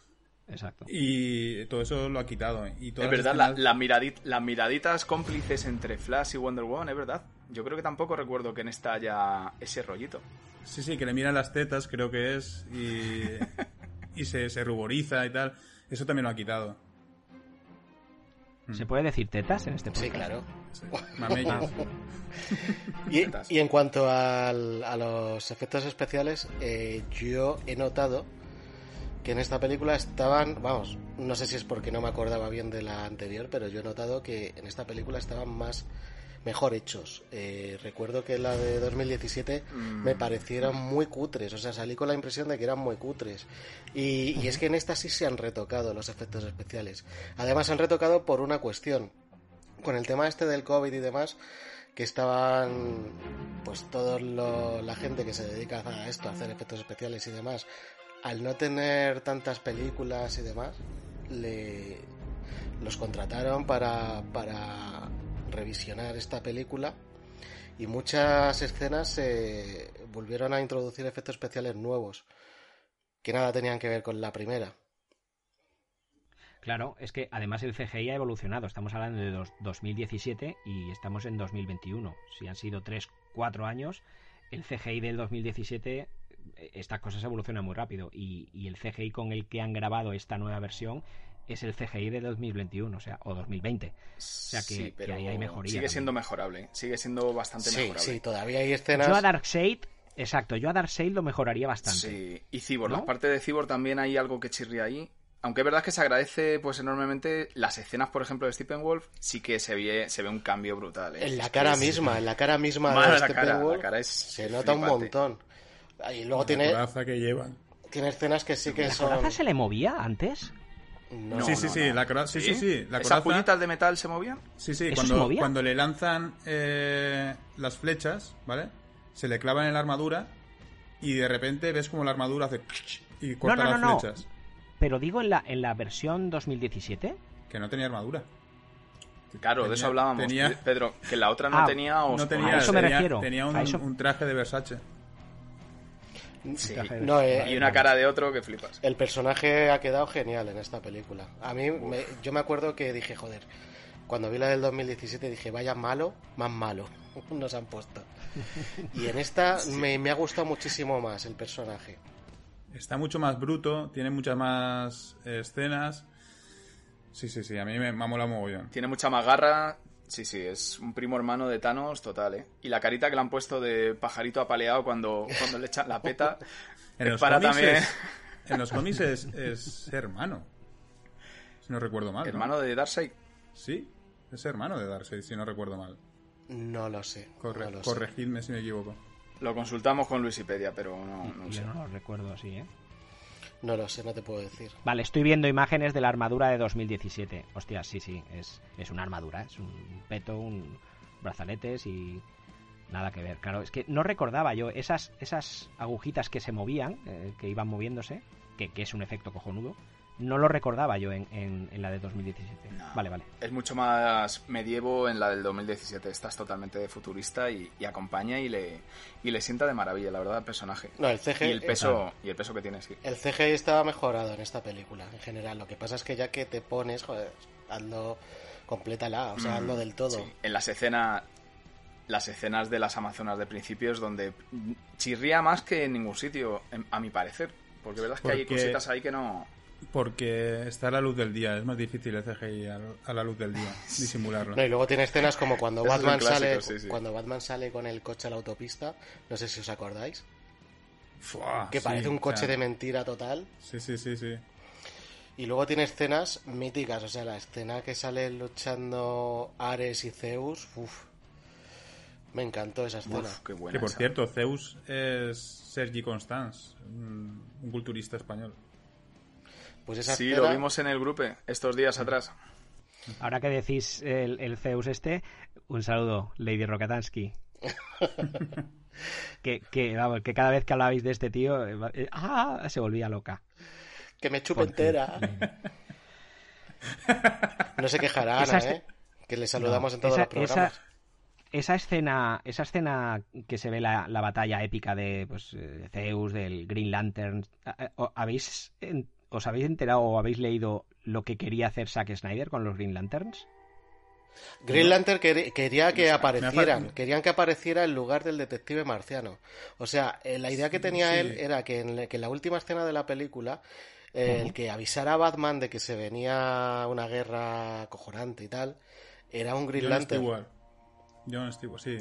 Exacto. y todo eso lo ha quitado. Y todas Es verdad, las la- miradit- las miraditas cómplices entre Flash y Wonder Woman, es verdad. Yo creo que tampoco recuerdo que en esta haya ese rollito. Sí, sí, que le miran las tetas, creo que es, y, y se, se ruboriza y tal. Eso también lo ha quitado. ¿Se puede decir tetas en este podcast? Sí, claro. Sí, Mamellas. Y, y en cuanto al- a los efectos especiales, eh, yo he notado que en esta película estaban, vamos, no sé si es porque no me acordaba bien de la anterior, pero yo he notado que en esta película estaban más mejor hechos. Eh, recuerdo que la de 2017 me parecieron muy cutres, o sea, salí con la impresión de que eran muy cutres. Y, y es que en esta sí se han retocado los efectos especiales. Además, se han retocado por una cuestión. Con el tema este del COVID y demás, que estaban pues toda la gente que se dedica a esto, a hacer efectos especiales y demás, al no tener tantas películas y demás, le los contrataron para, para revisionar esta película y muchas escenas se volvieron a introducir efectos especiales nuevos que nada tenían que ver con la primera. Claro, es que además el CGI ha evolucionado. Estamos hablando de dos- 2017 y estamos en 2021. Si han sido 3, 4 años, el CGI del 2017, eh, estas cosas evolucionan muy rápido. Y, y el CGI con el que han grabado esta nueva versión es el CGI de 2021, o sea, o 2020. O sea que, que ahí hay mejoría. Sigue también. siendo mejorable, sigue siendo bastante Sí, mejorable. sí, todavía hay escenas. Yo a Darkseid, exacto, yo a Darkseid lo mejoraría bastante. Sí, y Cibor, ¿No? la parte de Cibor también hay algo que chirría ahí. Aunque es verdad que se agradece pues enormemente las escenas, por ejemplo, de Stephen Wolf, sí que se ve, se ve un cambio brutal. ¿eh? En la cara misma, en la cara misma de la cara, la es se nota un montón. Y luego La tiene, coraza que llevan. tiene escenas que sí que ¿La son... coraza se le movía antes? No, sí, sí, no, sí, no. la coraza, sí, sí, sí, la ¿Esas coraza, puñitas de metal se movían? sí, sí, ¿Eso se cuando, movía? cuando le lanzan eh, las flechas, ¿vale? Se le clavan en la armadura y de repente ves como la armadura hace y corta no, no, las no. flechas. Pero digo en la, en la versión 2017. Que no tenía armadura. Claro, de Tenía- eso hablábamos, tenía- Pedro, que la otra no Ah, tenía... o- No tenía, a eso me tenía, refiero, tenía un, a eso- un traje de Versace. Sí. No, eh, Y una cara de otro que flipas. El personaje ha quedado genial en esta película. A mí, me- yo me acuerdo que dije, joder, cuando vi la del 2017 dije, vaya malo, más malo nos han puesto. Y en esta me, me ha gustado muchísimo más el personaje. Está mucho más bruto, tiene muchas más escenas. Sí, sí, sí, a mí me, me ha molado mogollón. Tiene mucha más garra. Sí, sí, es un primo hermano de Thanos total, ¿eh? Y la carita que le han puesto de pajarito apaleado cuando, cuando le echan la peta. En es los para cómics, también. es, en los cómics es, es hermano. Si no recuerdo mal. ¿no? Hermano de Darkseid. Sí, es hermano de Darkseid, si no recuerdo mal. No lo sé. Corre- no lo sé. corregidme si me equivoco. Lo consultamos con Luisipedia, pero no, no Yo sé. no lo recuerdo así, ¿eh? No lo sé, no te puedo decir. Vale, estoy viendo imágenes de la armadura de 2017. Hostia, sí, sí, es, es una armadura, es un peto, un brazaletes y nada que ver. Claro, es que no recordaba yo esas, esas agujitas que se movían, eh, que iban moviéndose, que, que es un efecto cojonudo. No lo recordaba yo en, en, la de 2017. Vale, vale. Es mucho más medievo en la del 2017. Estás totalmente futurista y, acompaña y le, y le sienta de maravilla, la verdad, el personaje. No, el CGI, y el peso y el peso que tiene, sí. El CGI estaba mejorado en esta película, en general. Lo que pasa es que ya que te pones, joder, hazlo complétala, o sea, hazlo mm, del todo. En las escenas las escenas de las Amazonas de principios donde chirría más que en ningún sitio, a mi parecer. Porque verdad es que hay cositas ahí que no... Porque está a la luz del día, es más difícil el CGI a la luz del día, disimularlo. y luego tiene escenas como cuando Batman sale cuando Batman sale con el coche a la autopista, no sé si os acordáis. que parece un coche de mentira total. Sí, sí, sí, sí. Y luego tiene escenas míticas, o sea, la escena que sale luchando Ares y Zeus, uff, me encantó esa escena. que por cierto, Zeus es Sergi Constans, un culturista español. Pues esa sí, lo vimos en el grupo estos días atrás. Ahora que decís el, Zeus este, un saludo, Lady Rokatansky. que, que, que cada vez que hablabais de este tío, eh, ¡ah! se volvía loca. Que me chupe entera. no se quejará Ana, ¿eh? Que le saludamos en todos los programas esa escena, esa escena que se ve la, batalla épica de pues, Zeus, del Green Lantern, ¿habéis, ¿os habéis enterado o habéis leído lo que quería hacer Zack Snyder con los Green Lanterns? Green Lantern quería que aparecieran, querían que apareciera en lugar del detective marciano. O sea, eh, la idea que tenía él era que en, la última escena de la película, eh, el que avisara a Batman de que se venía una guerra cojonante y tal, era un Green Lantern. John Stewart, sí.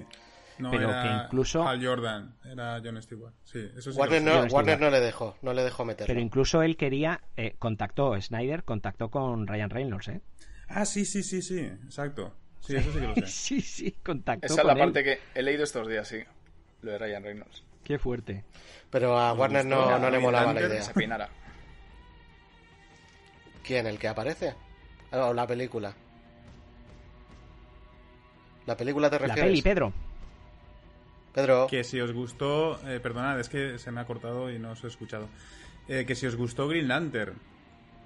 No pero era que incluso Al Jordan, era John Stewart. Sí, eso sí Warner, no, Warner no, le dejó, no le dejó meterlo. Pero incluso él quería, eh, contactó, Snyder contactó con Ryan Reynolds, ¿eh? Ah, sí, sí, sí, sí, exacto. Sí, eso sí que lo sé. sí, sí, contactó Esa es la parte que he leído estos días, sí. Lo de Ryan Reynolds. Qué fuerte. Pero a Warner no, no le molaba la idea. Se peinara. ¿Quién? ¿El que aparece? ¿O la película? ¿La película te refieres? La peli, Pedro. Pedro. Que si os gustó, eh, perdonad, es que se me ha cortado y no os he escuchado. Eh, que si os gustó Green Lantern.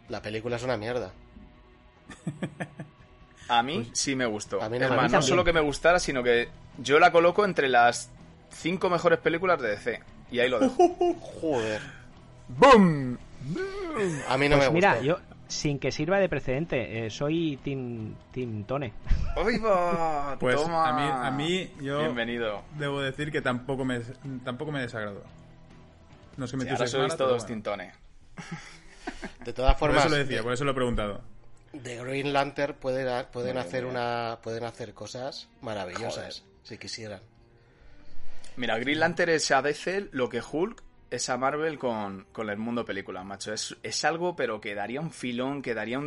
La película es una mierda. a mí pues sí me gustó. A mí no, no solo que me gustara, sino que yo la coloco entre las cinco mejores películas de DC. Y ahí lo dejo. Joder. ¡Bum! A mí no pues me mira, Yo, sin que sirva de precedente. Eh, soy Team, team Tone. pues a mí, a mí yo Bienvenido. debo decir que tampoco me, tampoco me desagradó. No sé, me ahora sois todos Tone. De todas formas... Por eso lo decía, por eso lo he preguntado. De Green Lantern pueden, pueden hacer una pueden hacer cosas maravillosas si quisieran. Mira, Green Lantern es a DC lo que Hulk esa Marvel con, el mundo película, macho. Es, es algo, pero que daría un filón, que daría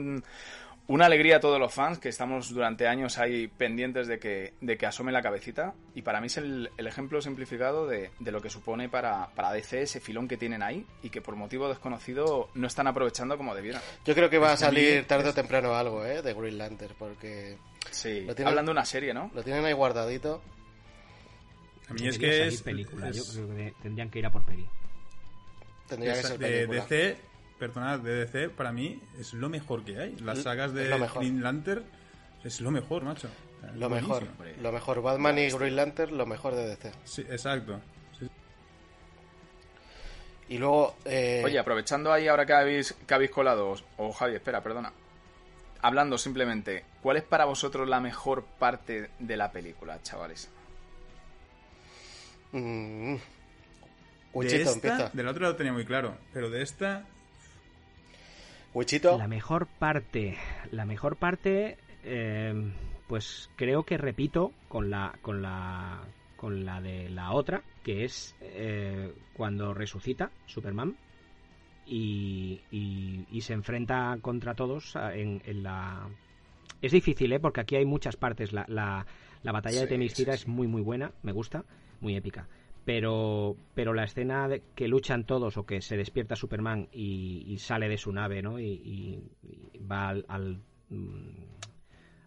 una alegría a todos los fans que estamos durante años ahí pendientes de que, de que asome la cabecita. Y para mí es el, ejemplo simplificado de, lo que supone para, para DC ese filón que tienen ahí y que por motivo desconocido no están aprovechando como debieran. Yo creo que va a salir tarde o temprano algo, ¿eh? De Green Lantern, porque... Sí, hablando de una serie, ¿no? Lo tienen ahí guardadito. A mí es que es... Película. Yo creo que tendrían que ir a por peli. Tendría que ser de DC, perdonad, de DC para mí es lo mejor que hay. Las sagas de Green Lantern es lo mejor, macho. lo mejor, lo mejor. Batman y Green Lantern, lo mejor de DC. Sí, exacto. Y luego... Eh... Oye, aprovechando ahí ahora que habéis, que habéis colado, o Javi, espera, perdona. Hablando simplemente, ¿cuál es para vosotros la mejor parte de la película, chavales? Mm, de esta, Del otro lo tenía muy claro, pero de esta... Wichito. La mejor parte, la mejor parte, eh, pues creo que repito con la, con la, con la de la otra, que es eh, cuando resucita Superman y, y, se enfrenta contra todos en, la... Es difícil, ¿eh? Porque aquí hay muchas partes. La, la, batalla de Temistira es muy, muy buena, me gusta, muy épica pero, pero la escena de que luchan todos o que se despierta Superman y, sale de su nave, ¿no? Y, va al, mm,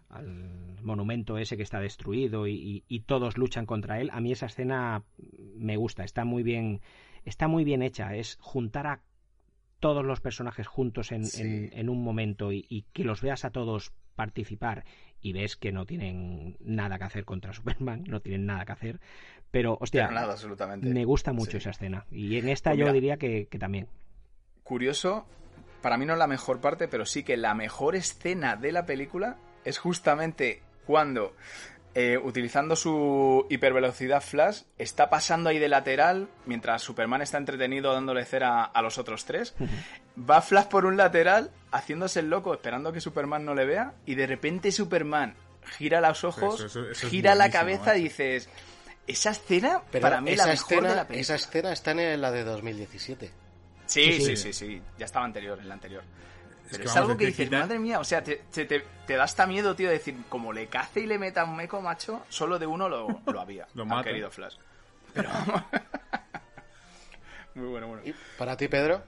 al, monumento ese que está destruido y, todos luchan contra él. A mí esa escena me gusta, está muy bien, está muy bien hecha. Es juntar a todos los personajes juntos en, en, un momento y, que los veas a todos participar y ves que no tienen nada que hacer contra Superman, no tienen nada que hacer. Pero, hostia, nada, absolutamente. me gusta mucho esa escena. Y en esta pues yo diría que, que también. Curioso, para mí no es la mejor parte, pero sí que la mejor escena de la película es justamente cuando eh, utilizando su hipervelocidad flash, está pasando ahí de lateral mientras Superman está entretenido dándole cera a los otros tres. Va Flash por un lateral, haciéndose el loco, esperando que Superman no le vea, y de repente Superman gira los ojos, gira la cabeza y dices. Esa escena, para mí, la mejor de la película. Esa escena está en la de 2017. Sí, sí, sí, sí, Ya estaba anterior, en la anterior. Pero es, algo que dices, madre mía, o sea, te, te, da hasta miedo, tío, de decir, como le cace y le meta un meco, macho, solo de uno lo, había. lo ha querido Flash. Pero Muy bueno, bueno. ¿Y para ti, Pedro?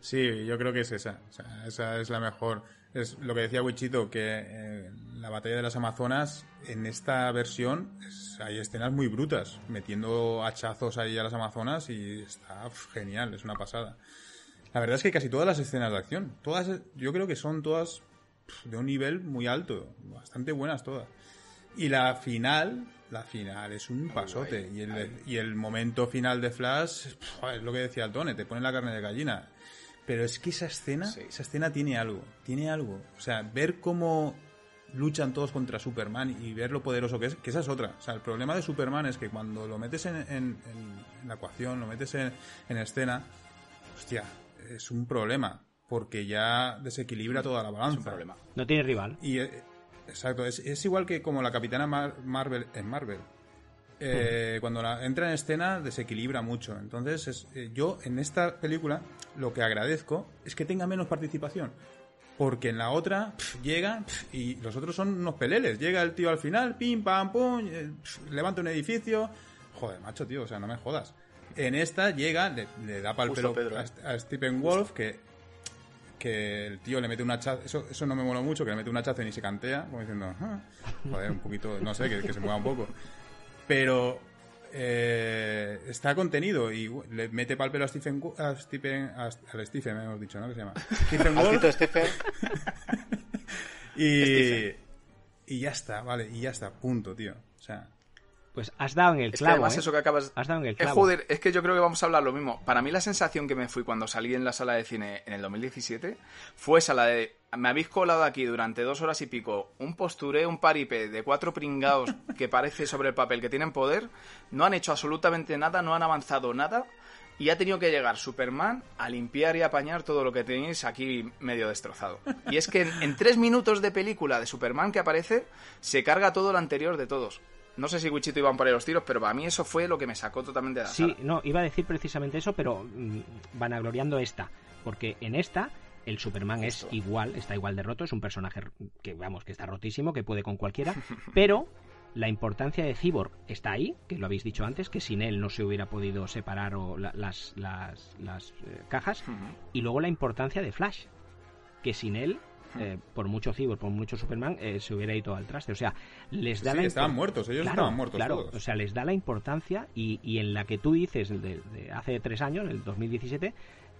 Sí, yo creo que es esa. O sea, esa es la mejor. Es lo que decía Wichito, que eh, la batalla de las Amazonas, en esta versión, hay escenas muy brutas, metiendo hachazos ahí a las Amazonas y está genial, es una pasada. La verdad es que casi todas las escenas de acción, todas, yo creo que son todas de un nivel muy alto, bastante buenas todas. Y la final, la final es un pasote. Y el, y el momento final de Flash, es lo que decía el Tone, te pone la carne de gallina. Pero es que esa escena, esa escena tiene algo, tiene algo. O sea, ver cómo luchan todos contra Superman y ver lo poderoso que es, que esa es otra. O sea, el problema de Superman es que cuando lo metes en, en la ecuación, lo metes en, escena, hostia, es un problema, porque ya desequilibra toda la balanza. problema. No tiene rival. Y, eh, exacto, es, igual que como la Capitana Marvel en Marvel. Eh, cuando la, entra en escena desequilibra mucho. Entonces, eh, yo en esta película lo que agradezco es que tenga menos participación. Porque en la otra llega y los otros son unos peleles. Llega el tío al final, pim, pam, pum, levanta un edificio. Joder, macho, tío, o sea, no me jodas. En esta llega, le, da pal pelo a, Stephen Wolf, que, que el tío le mete una hachazo. Eso, eso no me mola mucho, que le mete una hachazo y se cantea, como diciendo, ah, joder, un poquito, no sé, que, se mueva un poco. Pero eh, está contenido y le mete pal pelo a Stephen, a Stephen, a, al Stephen, hemos dicho, ¿no? Que se llama. Stephen Wolf. Stephen. y, y ya está, vale, y ya está, punto, tío. O sea, pues has dado en el clavo. Es que ¿eh? eso que acabas. Has dado en el clavo. joder, es que yo creo que vamos a hablar lo mismo. Para mí, la sensación que me fui cuando salí en la sala de cine en el 2017 fue esa la de. Me habéis colado aquí durante dos horas y pico un posturé, un paripé de cuatro pringaos que parece sobre el papel que tienen poder. No han hecho absolutamente nada, no han avanzado nada. Y ha tenido que llegar Superman a limpiar y apañar todo lo que tenéis aquí medio destrozado. Y es que en, en tres minutos de película de Superman que aparece, se carga todo lo anterior de todos. No sé si Wichito iban por ahí los tiros, pero para mí eso fue lo que me sacó totalmente de la Sí, no, iba a decir precisamente eso, pero mm, vanagloriando esta. Porque en esta el Superman es igual, está igual de roto, es un personaje que, vamos, que está rotísimo, que puede con cualquiera, pero la importancia de Cyborg está ahí, que lo habéis dicho antes, que sin él no se hubiera podido separar las, las, las eh, cajas, y luego la importancia de Flash, que sin él eh, por mucho Cyborg, por mucho Superman, eh, se hubiera ido al traste. O sea, les da sí, estaban muertos, ellos estaban muertos claro, O sea, les da la importancia y, y en la que tú dices, de, de hace tres años, en el 2017,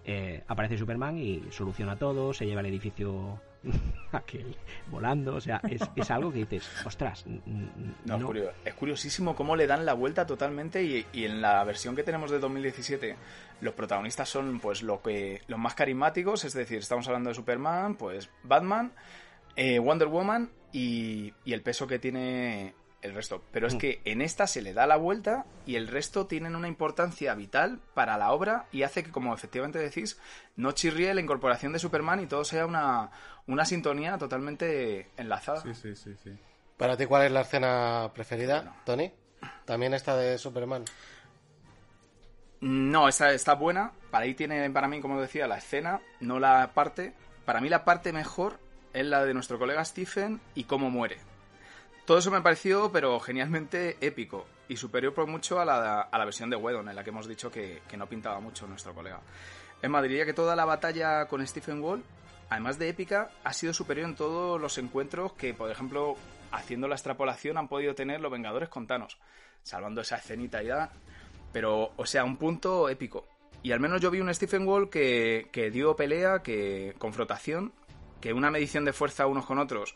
eh, aparece Superman y soluciona todo, se lleva el edificio aquel volando, o sea, es, algo que dices, ostras. No, Es, curiosísimo cómo le dan la vuelta totalmente y, en la versión que tenemos de 2017 los protagonistas son pues lo que los más carismáticos, es decir, estamos hablando de Superman, pues Batman, eh, Wonder Woman y, y el peso que tiene el resto. Pero es mm. que en esta se le da la vuelta y el resto tienen una importancia vital para la obra y hace que, como efectivamente decís, no chirríe la incorporación de Superman y todo sea una, una sintonía totalmente enlazada. Sí, sí, sí, sí. ¿Para ti cuál es la escena preferida, Tony? ¿También esta de Superman? No, esta está buena. Para ahí tiene, para mí, como decía, la escena, no la parte. Para mí la parte mejor es la de nuestro colega Stephen y cómo muere todo eso me pareció, pero genialmente épico y superior por mucho a la, a la versión de Wedon, en la que hemos dicho que, no pintaba mucho nuestro colega. Es más, diría que toda la batalla con Stephen Wall, además de épica, ha sido superior en todos los encuentros que, por ejemplo, haciendo la extrapolación, han podido tener los Vengadores con Thanos, salvando esa escenita ya. Pero, o sea, un punto épico. Y al menos yo vi un Stephen Wall que, que dio pelea, que confrontación, que una medición de fuerza unos con otros,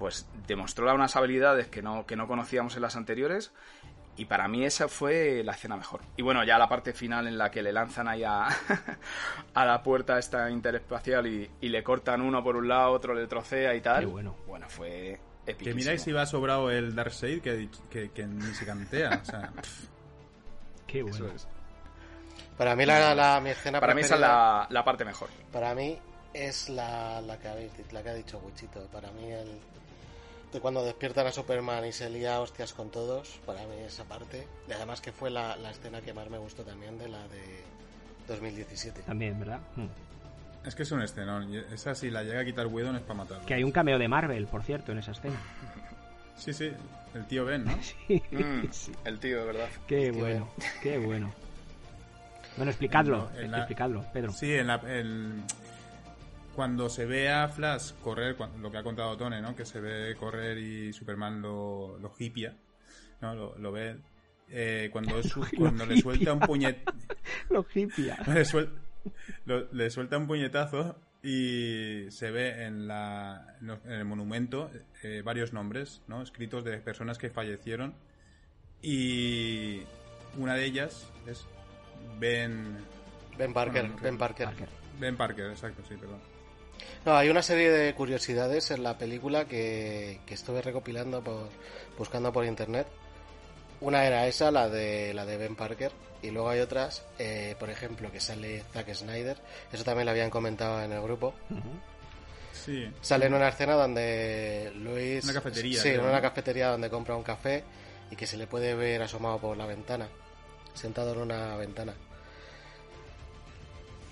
pues demostró unas habilidades que no, que no conocíamos en las anteriores. Y para mí esa fue la escena mejor. Y bueno, ya la parte final en la que le lanzan ahí a, a la puerta esta interespacial y, y, le cortan uno por un lado, otro le trocea y tal. Qué bueno. Bueno, fue que miráis si va sobrado el Darkseid que, que, que ni se cantea. O sea, Qué bueno. Es. Para mí la, la, mi escena Para mí esa es la, la, parte mejor. Para mí es la, la, que, habéis, la que ha dicho Wichito. Para mí el... De cuando despiertan a Superman y se lía hostias con todos, para mí esa parte. Y además que fue la, la escena que más me gustó también de la de 2017. También, ¿verdad? Hmm. Es que es un escenón. Esa si la llega a quitar Whedon es para matarlo. Que hay un cameo de Marvel, por cierto, en esa escena. Sí, sí. El tío Ben, ¿no? sí, mm, sí. El tío, de verdad. Qué bueno, qué bueno. Bueno, explicadlo, la- explicadlo, Pedro. Sí, en la, el- cuando se ve a Flash correr, lo que ha contado Tone, ¿no? Que se ve correr y Superman lo, lo hipia, ¿no? Lo, lo ve. eh, cuando su- cuando le suelta un puñet, Lo hipia. le, suel- lo- le suelta un puñetazo y se ve en, la, en el monumento eh, varios nombres, ¿no? Escritos de personas que fallecieron y una de ellas es Ben Ben Parker, Bueno, Ben Parker. Parker. Ben Parker, exacto, sí, perdón. No, hay una serie de curiosidades en la película que, que estuve recopilando por buscando por internet. Una era esa, la de la de Ben Parker, y luego hay otras, eh, por ejemplo, que sale Zack Snyder. Eso también lo habían comentado en el grupo. Sí. Sale en una escena donde Luis, Una cafetería, sí, en una cafetería donde compra un café y que se le puede ver asomado por la ventana, sentado en una ventana.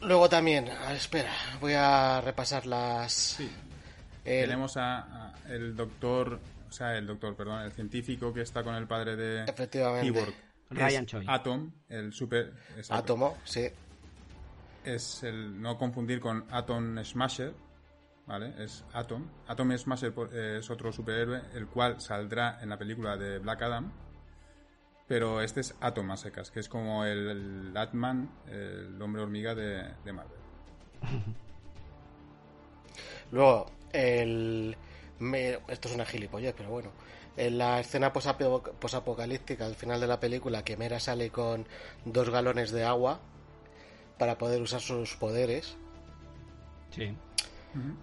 Luego también, espera, voy a repasar las. Sí. el- Tenemos a, a el doctor, o sea, el doctor, perdón, el científico que está con el padre de Efectivamente. Cyborg. Ryan Choi. Atom, el super... exacto. Átomo, sí. Es el no confundir con Atom Smasher, ¿vale? Es Atom. Atom Smasher eh, es otro superhéroe, el cual saldrá en la película de Black Adam. Pero este es Atom a secas, que es como el, el Atman, el hombre hormiga de, de Marvel. Luego, el. me- esto es una gilipollez, pero bueno. En la escena posapo- posapocalíptica al final de la película, que Mera sale con dos galones de agua para poder usar sus poderes. Sí.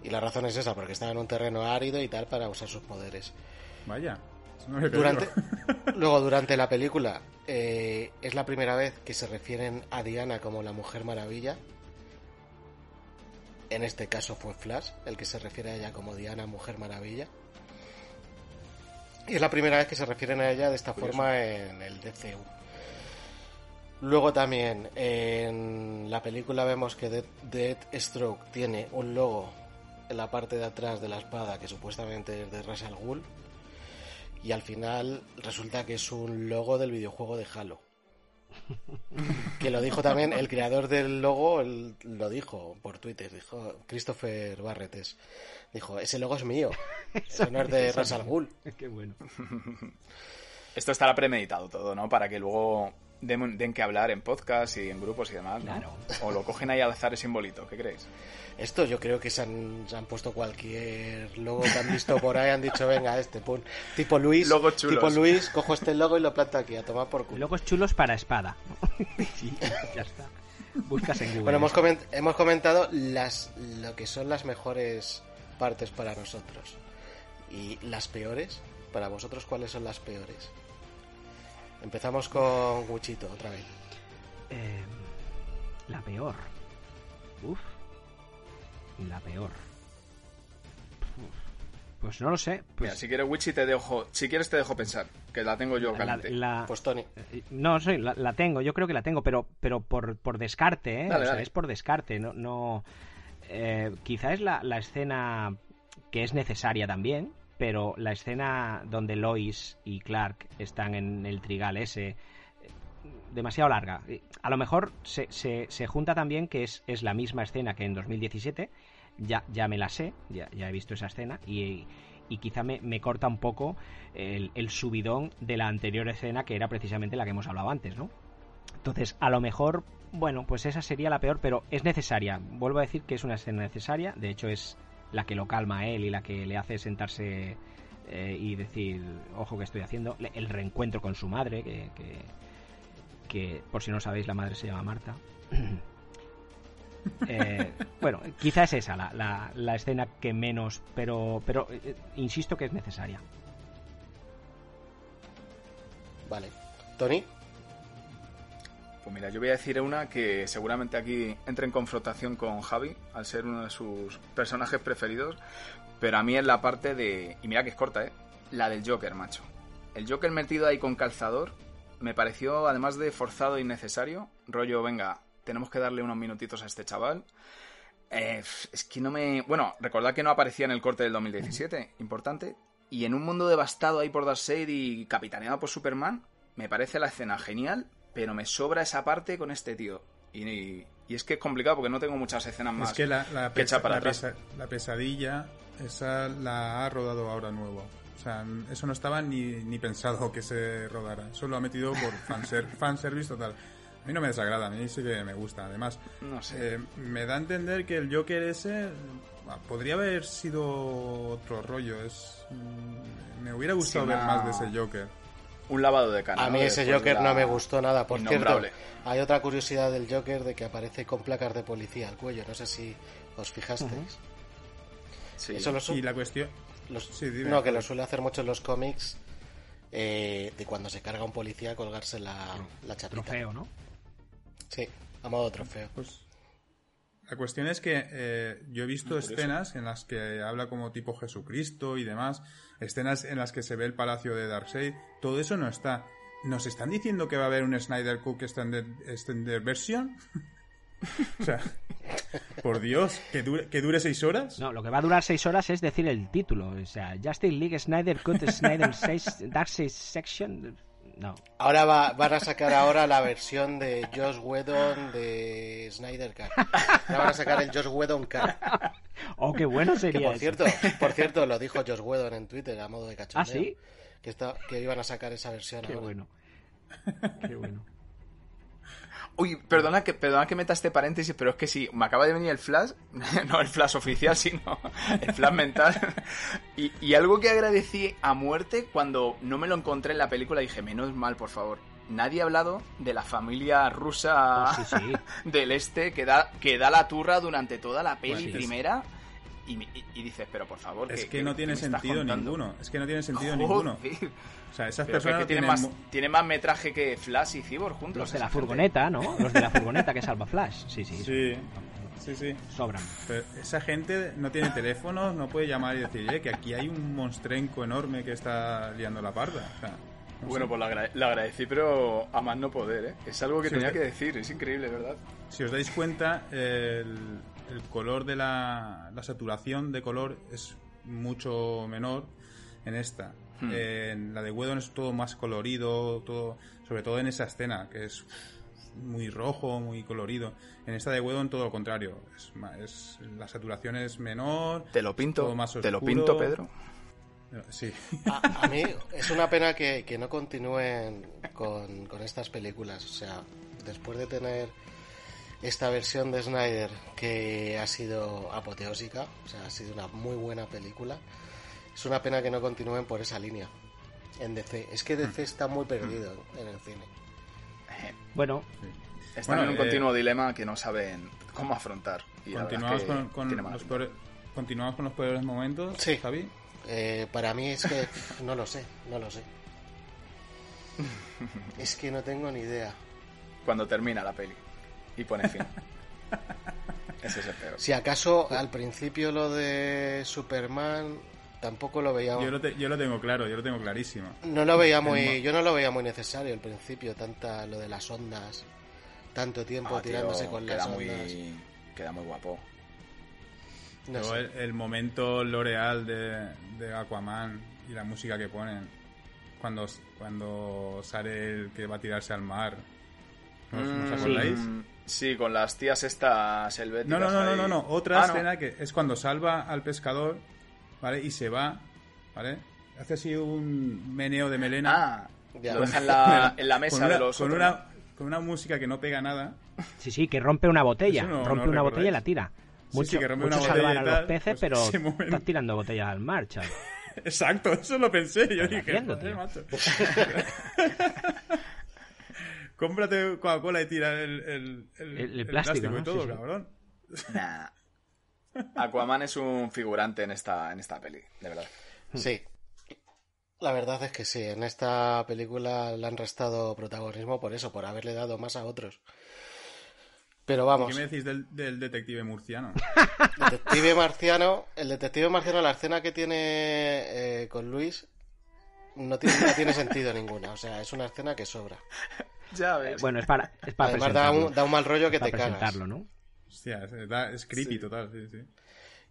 Y la razón es esa, porque estaba en un terreno árido y tal para usar sus poderes. Vaya. No Durante, luego, durante la película, eh, es la primera vez que se refieren a Diana como la Mujer Maravilla. En este caso fue Flash, el que se refiere a ella como Diana Mujer Maravilla. Y es la primera vez que se refieren a ella de esta forma en el DCU. Luego también en la película vemos que Death, Deathstroke tiene un logo en la parte de atrás de la espada que supuestamente es de Ra's al Ghul y al final resulta que es un logo del videojuego de Halo. Que lo dijo también el creador del logo, él lo dijo por Twitter, dijo Christopher Barretes. Dijo, ese logo es mío. Eso no es de Ra's al Ghul. Qué bueno. Esto estará premeditado todo, ¿no? Para que luego den, den que hablar en podcast y en grupos y demás, ¿no? Claro. O lo cogen ahí al azar el simbolito, ¿qué creéis? Esto yo creo que se han, se han puesto cualquier logo que han visto por ahí, han dicho, venga, este, pum. Tipo Luis, chulos. tipo Luis, cojo este logo y lo planto aquí, a tomar por culo. Logos chulos para espada. Sí, ya está. Buscas en Google. Bueno, hemos, coment- hemos comentado las lo que son las mejores partes para nosotros. Y las peores, para vosotros, ¿cuáles son las peores? Empezamos con Guchito, otra vez. Eh, la peor. Uf. La peor. Uf. Pues no lo sé. Pues Mira, si quieres Wichi te dejo, si quieres te dejo pensar, que la tengo yo la, caliente. la- Pues Tony. eh, no sé, la, la tengo, yo creo que la tengo, pero, pero por, por descarte, ¿eh? Dale, o sea, dale. es por descarte, no, no eh, quizá es la, la escena que es necesaria también, pero la escena donde Lois y Clark están en el trigal ese, eh, demasiado larga. Eh, A lo mejor se, se, se junta también que es, es la misma escena que en 2017, ya, ya me la sé, ya, ya he visto esa escena y, y quizá me, me corta un poco el, el subidón de la anterior escena que era precisamente la que hemos hablado antes, ¿no? Entonces, a lo mejor Bueno, pues esa sería la peor, pero es necesaria. Vuelvo a decir que es una escena necesaria. De hecho, es la que lo calma a él y la que le hace sentarse eh, y decir, ojo que estoy haciendo. El reencuentro con su madre, que, que, por si no sabéis, la madre se llama Marta. Eh, bueno, quizá es esa la, la, escena que menos, pero, pero eh, insisto que es necesaria. Vale. Tony. Pues mira, yo voy a decir una que seguramente aquí entra en confrontación con Javi, al ser uno de sus personajes preferidos, pero a mí es la parte de... Y mira que es corta, ¿eh? La del Joker, macho. El Joker metido ahí con calzador me pareció, además de forzado e innecesario, rollo, venga, tenemos que darle unos minutitos a este chaval. Eh, es que no me... Bueno, recordad que no aparecía en el corte del 2017, importante. Y en un mundo devastado ahí por Darkseid y capitaneado por Superman, me parece la escena genial, pero me sobra esa parte con este tío. Y, es que es complicado porque no tengo muchas escenas más es que la, la, para la pesadilla, esa la ha rodado ahora nuevo. O sea, eso no estaba ni, ni pensado que se rodara. Eso lo ha metido por fanser, fanservice total. A mí no me desagrada, a mí sí que me gusta. Además, no sé. Eh, me da a entender que el Joker ese podría haber sido otro rollo. Es, mm, me hubiera gustado ver más de ese Joker un lavado de cara. A mí ese Joker no me gustó nada. Por cierto, hay otra curiosidad del Joker de que aparece con placas de policía al cuello. No sé si os fijasteis. sí. Eso lo y la cuestión... no, que lo suele hacer mucho en los cómics eh, de cuando se carga un policía colgarse la, la chapita. Trofeo, ¿no? Sí, a modo trofeo. Pues la cuestión es que eh, yo he visto escenas en las que habla como tipo Jesucristo y demás, escenas en las que se ve el palacio de Darkseid, todo eso no está. ¿Nos están diciendo que va a haber un Snyder Cook extended, version? o sea, por Dios, ¿que dure, ¿que dure seis horas? No, lo que va a durar seis horas es decir el título. O sea, Justice League Snyder Cut Snyder 6 Darkseid Section no. Ahora va, van a sacar ahora la versión de Josh Whedon de Snyder Cut. Ahora van a sacar el Josh Whedon Cut. Oh, qué bueno sería. por cierto, por cierto, lo dijo Josh Whedon en Twitter a modo de cachondeo. ¿Ah, sí? Que, que iban a sacar esa versión. Qué bueno. Qué bueno. Uy, perdona que, perdona que meta este paréntesis, pero es que sí, me acaba de venir el flash, no el flash oficial, sino el flash mental. Y, y, algo que agradecí a muerte cuando no me lo encontré en la película, dije, menos mal, por favor. Nadie ha hablado de la familia rusa oh, del este que da, que da la turra durante toda la peli pues primera. Y, y, dices, pero por favor. Es que, no tiene sentido ninguno. Es que no tiene sentido ninguno. O sea, esas personas que tienen, más, tiene más metraje que Flash y Cyborg juntos. Los de la furgoneta, ¿no? Los de la furgoneta que salva Flash. Sí, sí. Sí, sí. sí. Sobran. esa gente no tiene teléfono, no puede llamar y decir, que aquí hay un monstrenco enorme que está liando la parda. bueno, pues le agradecí, pero a más no poder, ¿eh? Es algo que tenía que decir, es increíble, ¿verdad? Si os dais cuenta, el, el color de la, la saturación de color es mucho menor en esta. Hmm. En la de Wedon es todo más colorido, todo, sobre todo en esa escena, que es muy rojo, muy colorido. En esta de Wedon todo lo contrario, es, es la saturación es menor. Te lo pinto, más te lo pinto, Pedro. Sí. A, mí es una pena que, que no continúen con, con, estas películas. O sea, después de tener esta versión de Snyder que ha sido apoteósica, o sea, ha sido una muy buena película. Es una pena que no continúen por esa línea en DC. Es que DC está muy perdido en el cine. Bueno, están en un eh, continuo dilema que no saben cómo afrontar. continuamos, con, los peores, continuamos con los peores momentos, sí. Javi. Eh, para mí es que no lo sé, no lo sé. es que no tengo ni idea. Cuando termina la peli y pone fin. Ese es el peor. Si acaso al principio lo de Superman tampoco lo veía yo lo, yo lo tengo claro yo lo tengo clarísimo no lo veía muy yo no lo veía muy necesario al principio tanta lo de las ondas tanto tiempo ah, tirándose con las ondas queda muy guapo el, momento L'Oreal de, de Aquaman y la música que ponen cuando cuando sale el que va a tirarse al mar ¿No, os mm, acordáis? Sí. Con las tías estas helvéticas. No, no, no, no, no, Otra ah, escena que es cuando salva al pescador, ¿vale? Y se va, ¿vale? Hace así un meneo de melena. Ah, lo deja en la, en la mesa con una, de los. Con una, con una música que no pega nada. Sí, sí, que rompe una botella. Eso no- rompe no una recordáis. botella y la tira. Sí, Mucho, sí, que rompe mucho una botella salvar y a los peces, pues pero están tirando botellas al mar, chaval. Exacto, eso lo pensé. Yo estás dije, macho". Cómprate Coca-Cola y tira el, el, el- El- el el plástico, y ¿no? todo, Sí, sí. cabrón. Nah. Aquaman es un figurante en esta, en esta peli, de verdad. Sí. La verdad es que sí, en esta película le han restado protagonismo por eso, por haberle dado más a otros. Pero ¿Qué vamos, me decís del, del detective murciano? detective marciano, el detective marciano, la escena que tiene eh, con Luis no tiene, no tiene sentido ninguna. O sea, es una escena que sobra. Ya ves. Bueno, es para, es para Además da presentarlo. un, da un mal rollo que te cagas. presentarlo, ¿no? Hostia, es, da- es creepy total, sí, sí.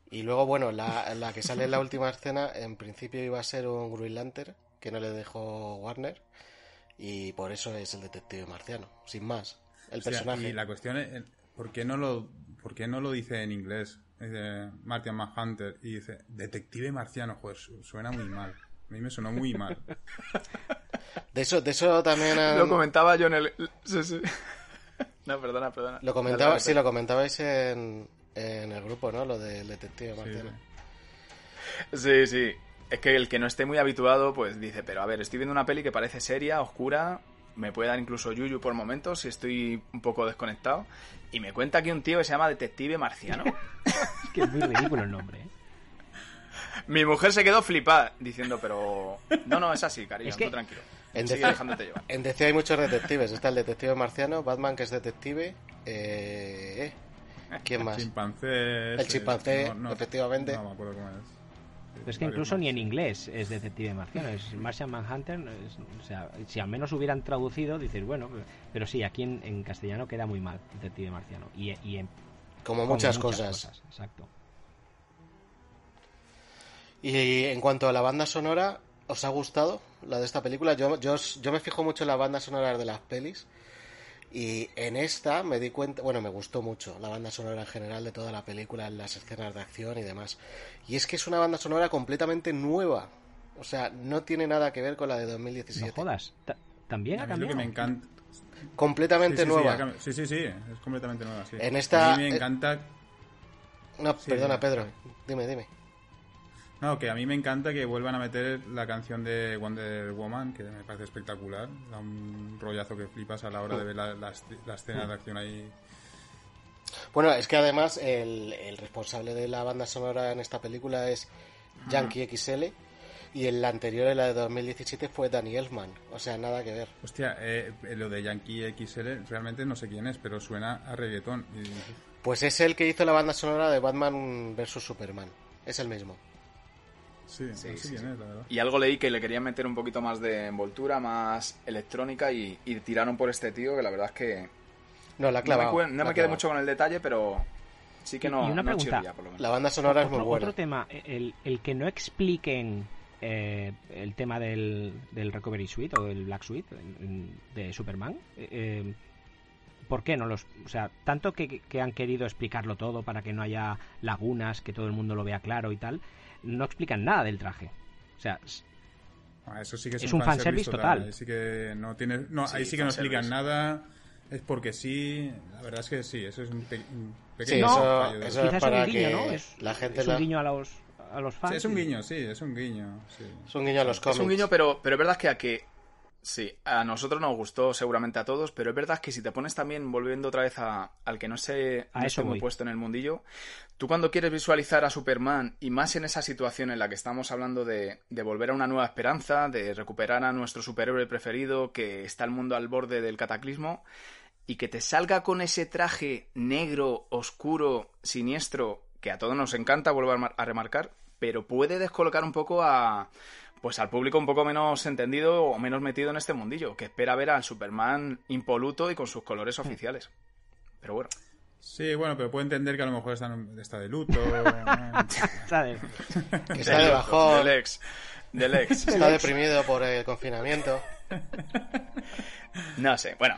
Y luego, bueno, la, la que sale en la última escena, en principio iba a ser un Green Lantern, que no le dejó Warner, y por eso es el detective marciano, sin más. El O sea, personaje. y la cuestión es, ¿por qué no lo, por qué no lo dice en inglés? Dice Martian Manhunter y dice detective marciano, joder, su- suena muy mal. A mí me sonó muy mal. De eso, de eso también han- Lo comentaba yo en el... Sí, sí. No, perdona, perdona. lo comentaba, sí, lo comentabais en, en el grupo, ¿no? Lo del detective marciano. sí. Sí, sí. Es que el que no esté muy habituado, pues dice, pero a ver, estoy viendo una peli que parece seria, oscura, me puede dar incluso yuyu por momentos si estoy un poco desconectado, y me cuenta aquí un tío que se llama Detective Marciano. Es que es muy ridículo el nombre. ¿eh? Mi mujer se quedó flipada, diciendo, pero... No, no, es así, cariño, Es que- tú tranquilo. En Sigue DC dejándote llevar. En DC hay muchos detectives. Está el detective marciano, Batman que es detective. Eh, eh, ¿Quién más? El chimpancé, no, no, efectivamente. No me acuerdo cómo es. Pero es que incluso ni en inglés es detective marciano, es Martian Manhunter. es- o sea, si al menos hubieran traducido, dices, bueno, pero sí, aquí en, en castellano queda muy mal, detective marciano. Y, y en Como muchas, cosas. Exacto. Y en cuanto a la banda sonora, ¿os ha gustado la de esta película? Yo, yo, os- yo me fijo mucho en la banda sonora de las pelis. Y en esta me di cuenta, bueno, me gustó mucho la banda sonora en general de toda la película, en las escenas de acción y demás. Y es que es una banda sonora completamente nueva. O sea, no tiene nada que ver con la de No 2017. jodas. Ta- También ha que cambiado. me encanta. Completamente Sí, sí, sí, nueva. Sí, sí, sí, es completamente nueva, sí. En esta- A mí me eh, encanta... No, Sí, perdona. Pedro. Dime, dime. No, que a mí me encanta que vuelvan a meter la canción de Wonder Woman, que me parece espectacular. Da un rollazo que flipas a la hora de ver la, la, la escena de acción ahí. Bueno, es que además el, el responsable de la banda sonora en esta película es Yankee XL y en la anterior, en la de 2017, fue Danny Elfman. O sea, nada que ver. Hostia, eh, lo de Yankee XL realmente no sé quién es, pero suena a reggaetón. Pues es el que hizo la banda sonora de Batman vs Superman. Es el mismo. Sí, no sé sí, quién sí. es, la verdad. Y algo leí que le querían meter un poquito más de envoltura, más electrónica, y, y tiraron por este tío, que la verdad es que... No, la No me, no me quedé mucho con el detalle, pero sí que no, y una no pregunta. chirría, por lo menos. La banda sonora es muy otro, buena. otro tema, el, el que no expliquen eh, el tema del, del Recovery Suite o del Black Suite de Superman. eh, eh, ¿Por qué no los.? O sea, tanto que, que han querido explicarlo todo para que no haya lagunas, que todo el mundo lo vea claro y tal, no explican nada del traje. O sea, Ah, eso sí que es, Es un fanservice total. Ahí sí que no tiene, no, Sí, ahí sí que no explican nada. Es porque sí. La verdad es que sí, eso es un, pe- un Sí, pequeño eso, eso quizás es para un guiño, que ¿no? Es, la gente es la- un guiño a los, a los fans. Sí, es un guiño, sí, es un guiño. Sí. Es un guiño a los cómics. Es un guiño, pero, pero es verdad que a que. Sí, a nosotros nos gustó seguramente a todos, pero es verdad que si te pones también, volviendo otra vez a- al que no se A no eso muy puesto en el mundillo, tú cuando quieres visualizar a Superman, y más en esa situación en la que estamos hablando de, de volver a una nueva esperanza, de recuperar a nuestro superhéroe preferido, que está el mundo al borde del cataclismo, y que te salga con ese traje negro, oscuro, siniestro, que a todos nos encanta, vuelvo a remarcar, pero puede descolocar un poco a pues al público un poco menos entendido o menos metido en este mundillo, que espera ver al Superman impoluto y con sus colores oficiales. Pero bueno, Sí, bueno, pero puedo entender que a lo mejor está, está de luto. ¿sabes? Que está de bajón, del ex, del ex. está deprimido por el confinamiento. No sé, bueno,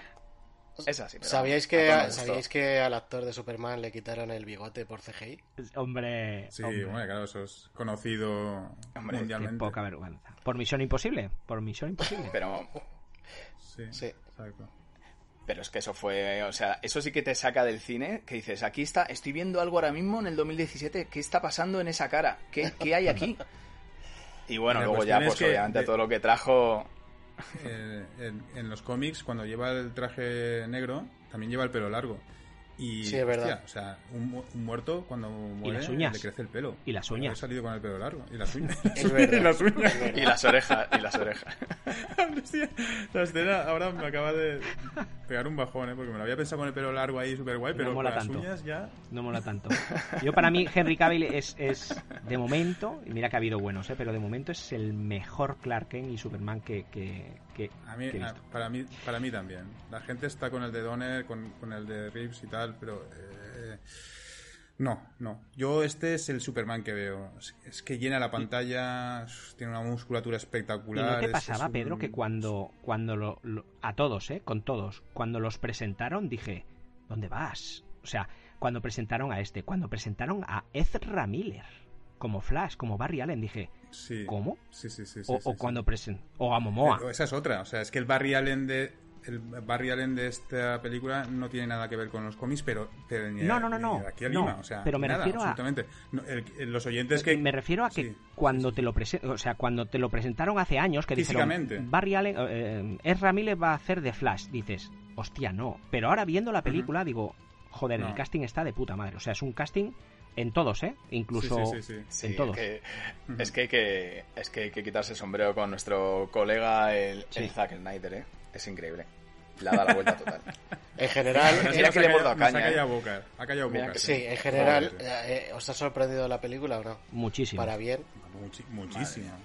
es así. pero ¿Sabíais que. ¿Sabíais que al actor de Superman le quitaron el bigote por CGI? Hombre, Sí, hombre, bueno, claro, eso es conocido Hombre, mundialmente. poca vergüenza. Por Misión Imposible. Por Misión Imposible. Pero Sí, Sí. exacto. Pero es que eso fue, o sea, eso sí que te saca del cine, que dices, aquí está, estoy viendo algo ahora mismo en el 2017, ¿qué está pasando en esa cara? ¿Qué, qué hay aquí? Y bueno, luego ya, cuestión es pues que obviamente de- todo lo que trajo... En, en los cómics, cuando lleva el traje negro, también lleva el pelo largo. Y, Sí, es verdad. hostia, o sea, un, mu- un muerto cuando muere las uñas. le crece el pelo. Y las uñas. haber salido con el pelo largo. Y las uñas. Es verdad. y las uñas. Y las orejas, y las orejas. Hostia, la escena ahora me acaba de pegar un bajón, ¿eh? Porque me lo había pensado con el pelo largo ahí, súper guay, No pero con mola las tanto. uñas ya... No mola tanto. Yo para mí Henry Cavill es, es de momento, y mira que ha habido buenos, ¿eh? pero de momento es el mejor Clark Kent y Superman que, que, que- A mí, que he a- visto. para mí para mí también. La gente está con el de Donner, con, con el de Reeves y tal, pero... eh, no, no. Yo este es el Superman que veo. Es, que llena la pantalla, tiene una musculatura ¿Y espectacular. no te es- pasaba, es Pedro, que cuando, cuando lo, lo- a todos, ¿eh? Con todos, cuando los presentaron dije, ¿dónde vas? O sea, cuando presentaron a este, cuando presentaron a Ezra Miller como Flash, como Barry Allen, dije, Sí. ¿cómo? Sí, sí, sí. sí, O, sí, o sí. cuando present o a Momoa. Pero esa es otra. O sea, es que el Barry Allen de el Barry Allen de esta película no tiene nada que ver con los cómics, pero, pero ni, No, no, no, no. aquí a No, o sea, pero me nada, refiero a- absolutamente. No, el- el- los oyentes que me refiero a que Sí, cuando te lo presen- o sea, cuando te lo presentaron hace años que dijeron. Barry Allen, eh, Ezra Miller va a hacer de Flash, dices, hostia, no. Pero ahora viendo la película digo, joder, No. el casting está de puta madre. O sea, es un casting en todos, ¿eh? Incluso Sí, sí, sí, sí. Sí, en todos. Es, que, es, que hay que, es que hay que quitarse el sombrero con nuestro colega, el, Sí. el Zack Snyder, ¿eh? Es increíble. Le ha dado la vuelta total. En general, Mira eh, que le hemos dado Nos ha caña, ¿eh? callado boca. Ha callado boca. que sí, en general, Joder. eh, ¿os ha sorprendido la película o no? muchísimo. Para bien. Muchi- muchísimo. Yo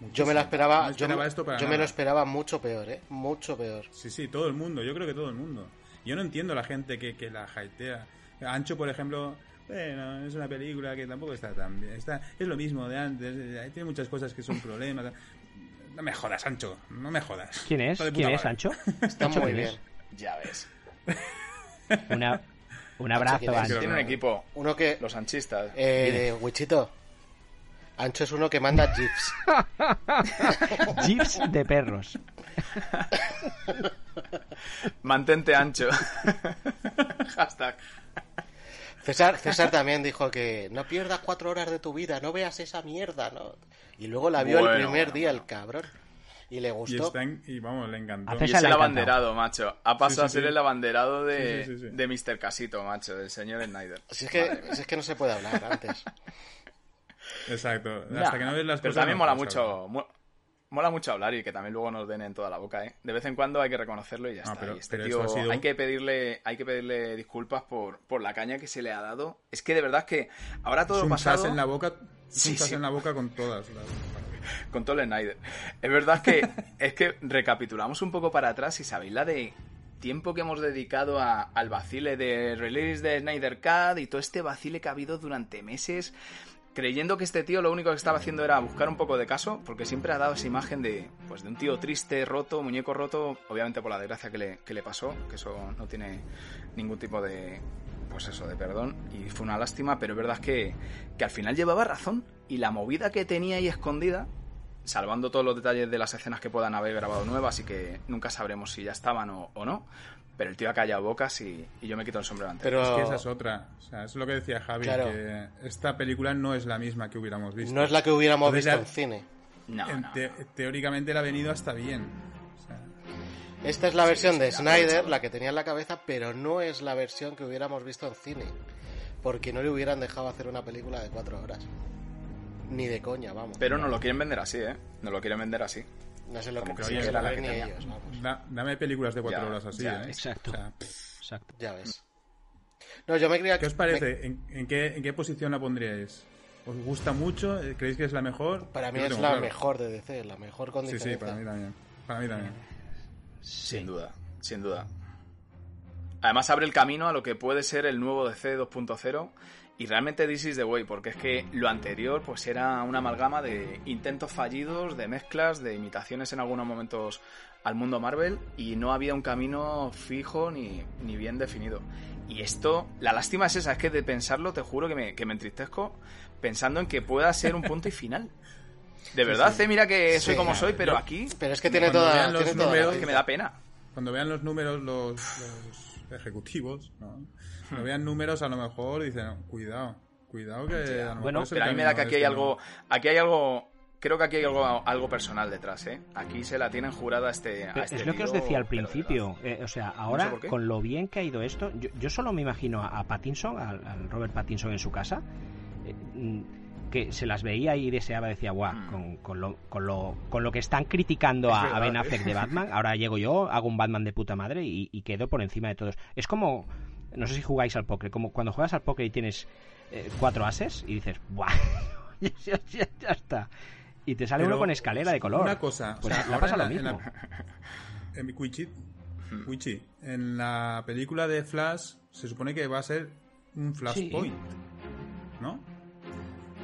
me Muchísimo. la esperaba, No yo, esperaba me- esto para yo me nada. lo esperaba mucho peor, ¿eh? Mucho peor. Sí, sí, todo el mundo. Yo creo que todo el mundo. Yo no entiendo la gente que, que la hypea. Ancho, por ejemplo, bueno, es una película que tampoco está tan bien. Está, es lo mismo de antes. eh, Tiene muchas cosas que son problemas. No me jodas, Ancho. No me jodas. ¿Quién es? ¿Quién es. Ancho? Está Ancho, muy ¿quién bien. es? Ya ves. Una- un abrazo, ¿quién es? Ancho. Tiene un equipo, Uno que... los anchistas. Eh, Wichito. Ancho es uno que manda GIFs. Jeeps de perros. Mantente ancho. Hashtag. César, César también dijo que no pierdas cuatro horas de tu vida, no veas esa mierda, ¿no? Y luego la vio Bueno, el primer bueno, día bueno. el cabrón. Y le Y, gustó. está en- y vamos, le encantó. Y César es el abanderado, macho. Ha pasado Sí, sí, a ser sí. el abanderado de, Sí, sí, sí, sí. de Mr. Casito, macho, del señor Snyder. Si es, que, si es que no se puede hablar antes. Exacto. Nah, Hasta que no ves las pero cosas. también no mola mucho. Mo- Mola mucho hablar y que también luego nos den en toda la boca, ¿eh? De vez en cuando hay que reconocerlo y ya Ah, está. pero- y este pero tío, sido- hay que pedirle, hay que pedirle disculpas por, por la caña que se le ha dado. Es que de verdad que ahora todo lo pasado en la boca. Sí, sí. en la boca con todas las. con todo el Snyder. Es verdad que es que recapitulamos un poco para atrás y sabéis la de tiempo que hemos dedicado a- al vacile de release de Snyder Cut y todo este vacile que ha habido durante meses creyendo que este tío lo único que estaba haciendo era buscar un poco de caso porque siempre ha dado esa imagen de pues de un tío triste, roto, muñeco roto, obviamente por la desgracia que le, que le pasó, que eso no tiene ningún tipo de pues eso, de perdón, y fue una lástima, pero es verdad que, que al final llevaba razón y la movida que tenía ahí escondida salvando todos los detalles de las escenas que puedan haber grabado nuevas y que nunca sabremos si ya estaban o, o no. Pero el tío ha callado bocas y, y yo me quito el sombrero ante él. Pero Es que esa es otra. O sea, es lo que decía Javi, Claro. que esta película no es la misma que hubiéramos visto. no es la que hubiéramos Entonces, visto en cine. No, En no. te- teóricamente le ha venido hasta bien. O sea, Esta es la versión de Snyder, la que tenía en la cabeza, pero no es la versión que hubiéramos visto en cine. Porque no le hubieran dejado hacer una película de cuatro horas. Ni de coña, vamos. Pero no lo quieren vender así, ¿eh? No lo quieren vender así. No sé lo que como que sí sí la ni tenía. ellos, vamos. da- dame películas de cuatro Ya, horas así, ya, ¿eh? exacto. O sea, Exacto. Ya ves. No, yo me creía ¿Qué os parece? ¿En, en qué, ¿En qué posición la pondríais? ¿Os gusta mucho? ¿Creéis que es la mejor? Para mí es tengo la claro. mejor de DC, la mejor con Sí, sí, para mí también. Para mí también. Sin duda, sin duda. Además abre el camino a lo que puede ser el nuevo DC 2.0 y realmente This is the way, porque es que lo anterior pues era una amalgama de intentos fallidos, de mezclas, de imitaciones en algunos momentos al mundo Marvel y no había un camino fijo ni, ni bien definido. Y esto, la lástima es esa, es que de pensarlo te juro que me, que me entristezco pensando en que pueda ser un punto y final. De verdad, sí. eh, mira que soy Sí, como claro, soy, pero yo- aquí Pero es que tiene toda, vean los tiene toda la números, es que me da pena. cuando vean los números los, los ejecutivos, ¿no? Cuando vean números a lo mejor dicen, cuidado, cuidado que a lo Bueno, mejor pero a mí me da que aquí hay algo, ¿no? aquí hay algo, creo que aquí hay algo, algo personal detrás, ¿eh? Aquí se la tienen jurada a este, a este es lo que os decía al principio. eh, o sea, ahora, con lo bien que ha ido esto, yo, yo solo me imagino a, a Pattinson, al, al Robert Pattinson en su casa, eh, mm, que se las veía y deseaba, decía, guau, Mm. con, con lo, con, lo, con lo que están criticando Es a, Ben ¿eh? Affleck de Batman, ahora llego yo, hago un Batman de puta madre y, y quedo por encima de todos. Es como, no sé si jugáis al póker, como cuando juegas al póker y tienes eh, cuatro ases y dices, ¡buah! ya, ya- ya está. Y te sale Pero uno con escalera de color. Una cosa, Pues o sea, le ahora pasa en lo la- mismo. En mi Quichi, Quichi, en la película de Flash se supone que va a ser un Flashpoint, ¿no?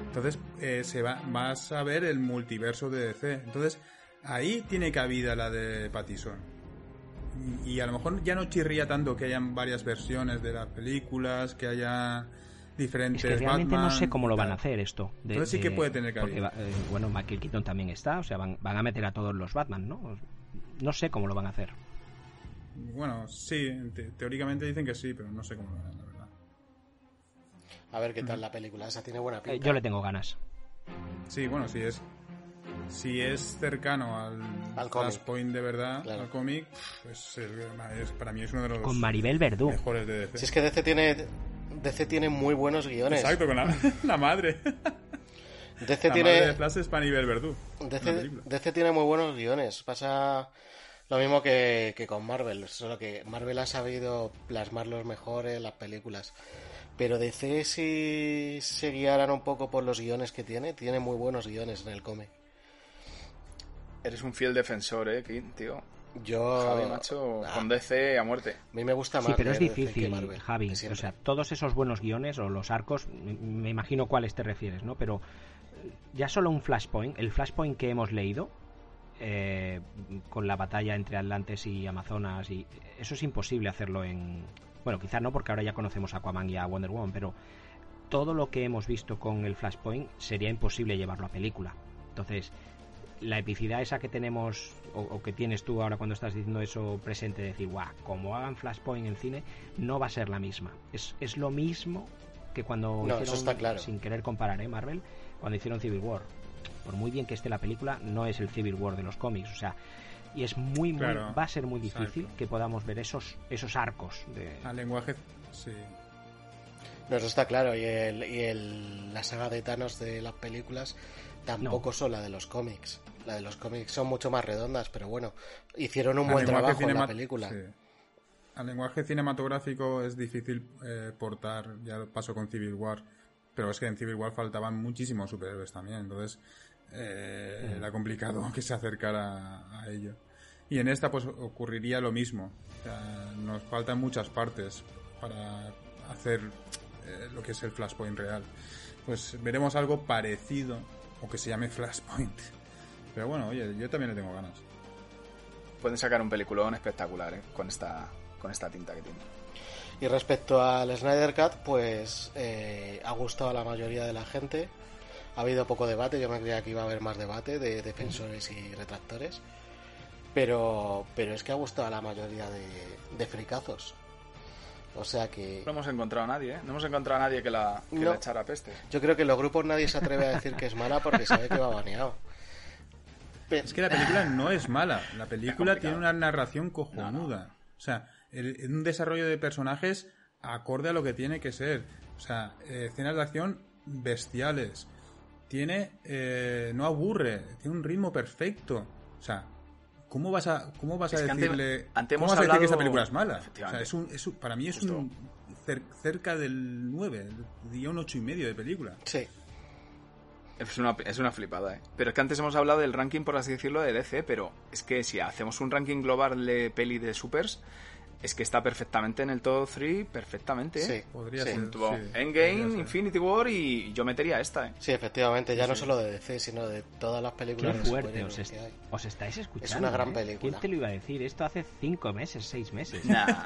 Entonces eh, se va, vas a ver el multiverso de DC. Entonces ahí tiene cabida la de Pattinson. Y, a lo mejor ya no chirría tanto que hayan varias versiones de las películas, que haya diferentes. Es que realmente no Batman sé cómo lo van a hacer esto. de- Entonces sí que de- puede tener porque cabida. va- eh, bueno, Michael Keaton también está, o sea, van, van a meter a todos los Batman, ¿no? No sé cómo lo van a hacer. Bueno, sí, en te- teóricamente dicen que sí, pero no sé cómo lo harán, la verdad. A ver qué tal la película. Esa tiene buena Eh, pinta. yo le tengo ganas. Sí, bueno, si es si es cercano al, Al. Flashpoint de verdad, Claro. al cómic, es, es- para mí es uno de los Con Maribel Verdú. mejores de DC. Si es que DC tiene, DC tiene muy buenos guiones. Exacto, con la, la madre. DC la tiene, madre de Flash es Panibel Verdú. DC. DC tiene muy buenos guiones. Pasa lo mismo que, que con Marvel, solo que Marvel ha sabido plasmarlos mejor en las películas. Pero DC si se guiaran un poco por los guiones que tiene, tiene muy buenos guiones en el cómic. Eres un fiel defensor, ¿eh, Kim, tío? Yo... Javi, macho, Ah, con DC a muerte. a mí me gusta más Sí, pero es que difícil, Javi. O sea, todos esos buenos guiones o los arcos, me, me imagino cuáles te refieres, ¿no? Pero eh, ya solo un Flashpoint, el Flashpoint que hemos leído, eh, con la batalla entre Atlantes y Amazonas, y eso es imposible hacerlo en... Bueno, quizás no, porque ahora ya conocemos a Aquaman y a Wonder Woman, pero todo lo que hemos visto con el Flashpoint sería imposible llevarlo a película. Entonces, la epicidad esa que tenemos o, o que tienes tú ahora cuando estás diciendo eso presente, de decir, guau, como hagan Flashpoint en cine, no va a ser la misma. Es, es lo mismo que cuando No, hicieron, eso está claro. sin querer comparar, ¿eh, Marvel? Cuando hicieron Civil War. Por muy bien que esté la película, no es el Civil War de los cómics, o sea, y es muy, muy, Claro, va a ser muy difícil exacto. que podamos ver esos, esos arcos de... Al lenguaje, sí. No, eso está claro. Y, el, y el- la saga de Thanos de las películas tampoco son la de los cómics. La de los cómics son mucho más redondas, pero bueno, hicieron un Al buen trabajo en la película. sí. Al lenguaje cinematográfico es difícil eh, portar, ya pasó con Civil War, pero es que en Civil War faltaban muchísimos superhéroes también, entonces eh, era complicado que se acercara a ello. Y en esta pues ocurriría lo mismo, O sea, nos faltan muchas partes para hacer eh, lo que es el Flashpoint real. Pues veremos algo parecido, o que se llame Flashpoint. Pero bueno, oye, yo también le tengo ganas. Pueden sacar un peliculón espectacular, ¿eh? Con esta, con esta tinta que tiene. Y respecto al Snyder Cut, pues eh, ha gustado a la mayoría de la gente. Ha habido poco debate, yo me creía que iba a haber más debate de defensores y retractores. Pero, pero es que ha gustado a la mayoría de, de fricazos. O sea que No hemos encontrado a nadie, ¿eh? No hemos encontrado a nadie que la, que No. la echara peste. yo creo que en los grupos nadie se atreve a decir que es mala porque sabe que va baneado. Es que la película no es mala. La película tiene una narración cojonuda. O sea, el- un desarrollo de personajes acorde a lo que tiene que ser. O sea, eh, escenas de acción bestiales. Tiene. eh, no aburre. Tiene un ritmo perfecto. O sea. ¿Cómo vas a, cómo vas a ante- decirle. ante ¿Cómo vas a decir que esta hablado- película es mala? O sea, es un, es un- para mí es Justo. un. cer- cerca del 9. Diría un 8 y medio de película. Sí, Es una, es una flipada, ¿eh? Pero es que antes hemos hablado del ranking, por así decirlo, de DC, pero es que si hacemos un ranking global de peli de supers, es que está perfectamente en el top 3, perfectamente, ¿eh? sí, Podría sí. ser. Junto a sí, Endgame, podría ser. Infinity War y yo metería esta, ¿eh? Sí, efectivamente, ya no solo de DC, sino de todas las Qué películas de fuerte os, est- que hay. os estáis escuchando. Es una gran ¿eh? película. ¿Quién te lo iba a decir? Esto hace cinco meses, seis meses. Nah.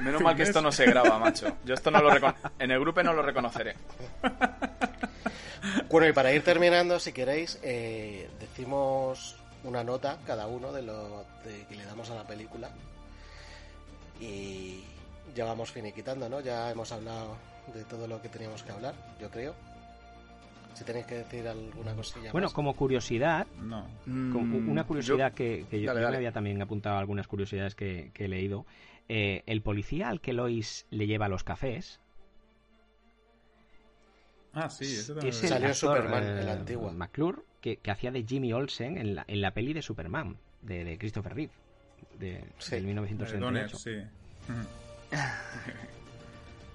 Menos mal que esto no se graba, macho. Yo esto no lo en el grupo no lo reconoceré. Bueno, y para ir terminando, si queréis, eh, decimos una nota cada uno de lo de que le damos a la película. Y ya vamos finiquitando, ¿no? Ya hemos hablado de todo lo que teníamos que hablar, yo creo. Si tenéis que decir alguna cosilla Bueno, más. como curiosidad, No. como Mm, una curiosidad yo- que, que yo, Dale, yo me había también apuntado algunas curiosidades que, que he leído. Eh, el policía al que Lois le lleva los cafés Ah, sí, eso también es lo el Salió actor, Superman, eh, el antiguo. McClure, que, que hacía de Jimmy Olsen en la, en la peli de Superman, de, de Christopher Reeve, de, Sí. del Eh, 1978. Donner, sí.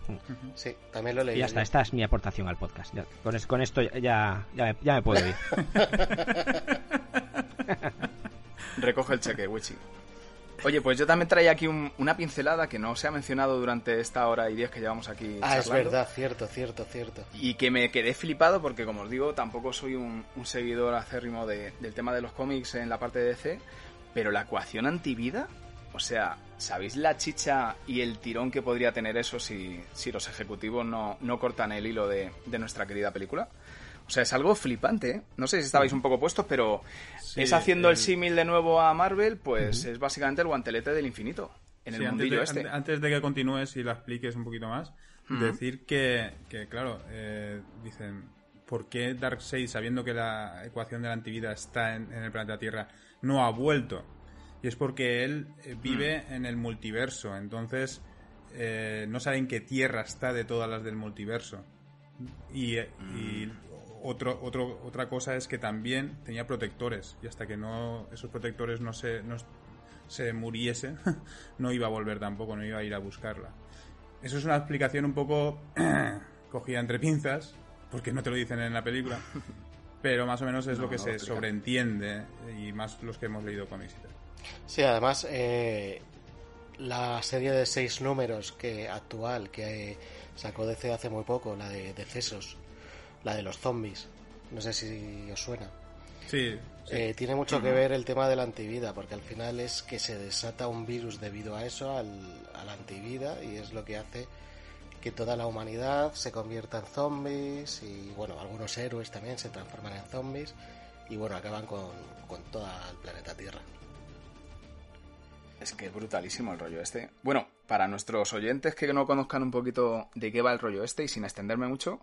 Ujú. Sí, también lo leí. Y ya está, esta es mi aportación al podcast. Ya- con, es- con esto ya, ya, ya me, ya me puedo ir. Recoge el cheque, Wichi. Oye, pues yo también traía aquí un- una pincelada que no se ha mencionado durante esta hora y diez que llevamos aquí. Ah, es verdad, cierto, cierto, cierto. Y que me quedé flipado porque, como os digo, tampoco soy un, un seguidor acérrimo de- del tema de los cómics en la parte de DC, pero la ecuación antivida, o sea, ¿sabéis la chicha y el tirón que podría tener eso si, si los ejecutivos no, no cortan el hilo de, de nuestra querida película? O sea, es algo flipante, ¿eh? No sé si estabais un poco puestos, pero Sí, es haciendo el el- símil de nuevo a Marvel, pues es básicamente el guantelete del infinito en el Sí, antes mundillo de, este. ante- Antes de que continúes y la expliques un poquito más, decir que, que, claro, eh, dicen, ¿por qué Darkseid, sabiendo que la ecuación de la antivida está en, en el planeta Tierra, no ha vuelto? Y es porque él eh, vive Mm. en el multiverso, entonces eh, no saben qué Tierra está de todas las del multiverso. Y, y Mm. Otro, otro, otra cosa es que también tenía protectores, y hasta que no esos protectores no se, no se muriese, no iba a volver tampoco, no iba a ir a buscarla. Eso es una explicación un poco cogida entre pinzas, porque no te lo dicen en la película, pero más o menos es No, lo que no se sobreentiende, y más los que hemos leído cómics. Sí, además, eh, la serie de seis números que actual que sacó DC hace muy poco, la de Decesos, la de los zombies, no sé si os suena. Sí, sí. Eh, tiene mucho que ver el tema de la antivida, porque al final es que se desata un virus debido a eso, al, a la antivida, y es lo que hace que toda la humanidad se convierta en zombies, y bueno, algunos héroes también se transforman en zombies, y bueno, acaban con, con todo el planeta Tierra. Es que es brutalísimo el rollo este. Bueno, para nuestros oyentes que no conozcan un poquito de qué va el rollo este y sin extenderme mucho,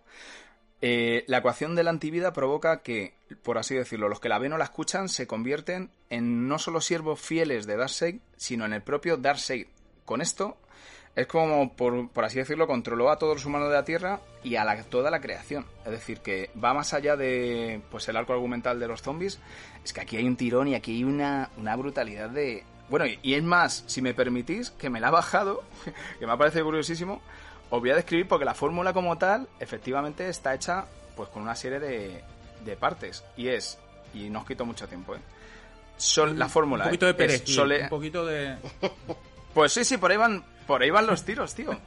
eh, la ecuación de la antivida provoca que, por así decirlo, los que la ven o la escuchan se convierten en no solo siervos fieles de Darkseid, sino en el propio Darkseid. Con esto es como, por, así decirlo, controló a todos los humanos de la Tierra y a la- toda la creación. Es decir, que va más allá de pues el arco argumental de los zombies. Es que aquí hay un tirón y aquí hay una, una brutalidad de... Bueno, y, y es más, si me permitís, que me la ha bajado, que me ha parecido curiosísimo, os voy a describir porque la fórmula como tal, efectivamente, está hecha pues con una serie de, de partes. Y es, y no os quito mucho tiempo, ¿eh? Sol- la fórmula un poquito de es perejil, sole- un poquito de... pues sí, sí, por ahí van, por ahí van los tiros, tío.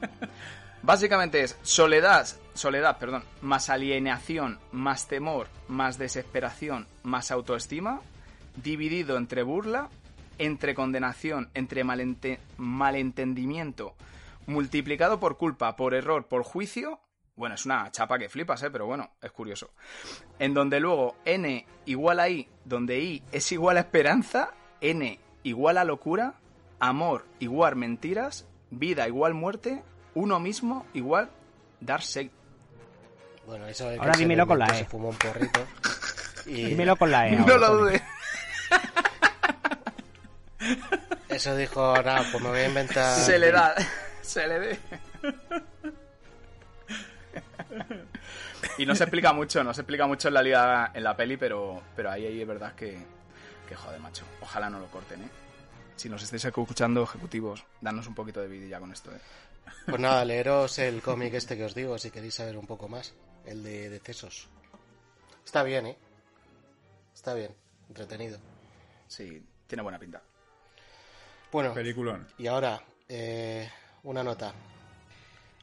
Básicamente es soledad, soledad, perdón, más alienación, más temor, más desesperación, más autoestima, dividido entre burla, entre condenación, entre malente- malentendimiento, multiplicado por culpa, por error, por juicio. Bueno, es una chapa que flipas, ¿eh? Pero bueno, es curioso. En donde luego n igual a i, donde i es igual a esperanza, n igual a locura, amor igual mentiras, vida igual muerte, uno mismo igual Darkseid. Bueno, eso es que Ahora dímelo con la E. Se fumó un porrito. Y Dímelo con la E. No lo dudes. eso dijo, nada, pues me voy a inventar. Se le da. Se le ve. Y no se explica mucho, no se explica mucho en la liga, en la peli, pero, pero ahí, ahí es verdad que, que joder, macho. Ojalá no lo corten, ¿eh? Si nos estáis escuchando, ejecutivos, danos un poquito de vidilla con esto, ¿eh? Pues nada, leeros el cómic este que os digo, si queréis saber un poco más. El de Decesos. Está bien, ¿eh? Está bien, entretenido. Sí, tiene buena pinta. Bueno, Peliculón. y ahora, eh, una nota.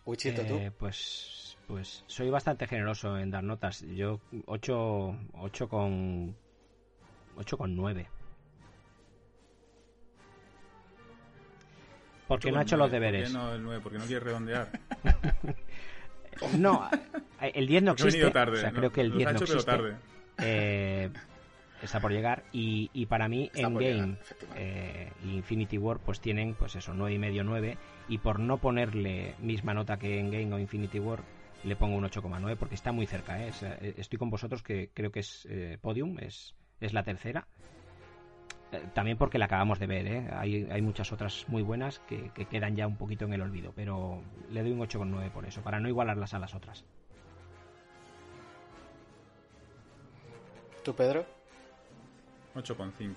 Wichito, tú. Eh, pues, pues soy bastante generoso en dar notas. Yo 8, 8 con 8 con 9. Porque no ha hecho los deberes. ¿Por qué no el 9? Porque no quiere redondear. No, el 10 no he existe. venido tarde. o sea, ¿no? creo que el Los 10 ha no pero existe. tarde. Eh, está por llegar y, y para mí Endgame eh, y Infinity War pues tienen pues eso, nueve y medio, 9 y por no ponerle misma nota que Endgame o Infinity War le pongo un 8,9 porque está muy cerca. ¿eh? eh estoy con vosotros que creo que es eh, podium, es, es la tercera. Eh, también porque la acabamos de ver, ¿eh? hay, hay muchas otras muy buenas que, que, quedan ya un poquito en el olvido, pero le doy un 8,9 por eso, para no igualarlas a las otras. ¿Tú, Pedro? 8,5.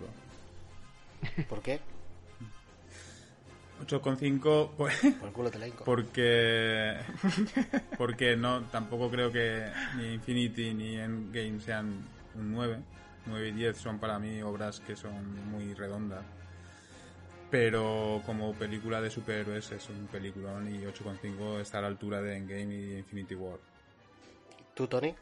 ¿Por qué? 8,5 pues, por el culo te la porque porque no tampoco creo que ni Infinity ni Endgame sean un 9 9 y 10 son para mí obras que son muy redondas. Pero como película de superhéroes es un peliculón y 8,5 está a la altura de Endgame y Infinity War. ¿tú Tony?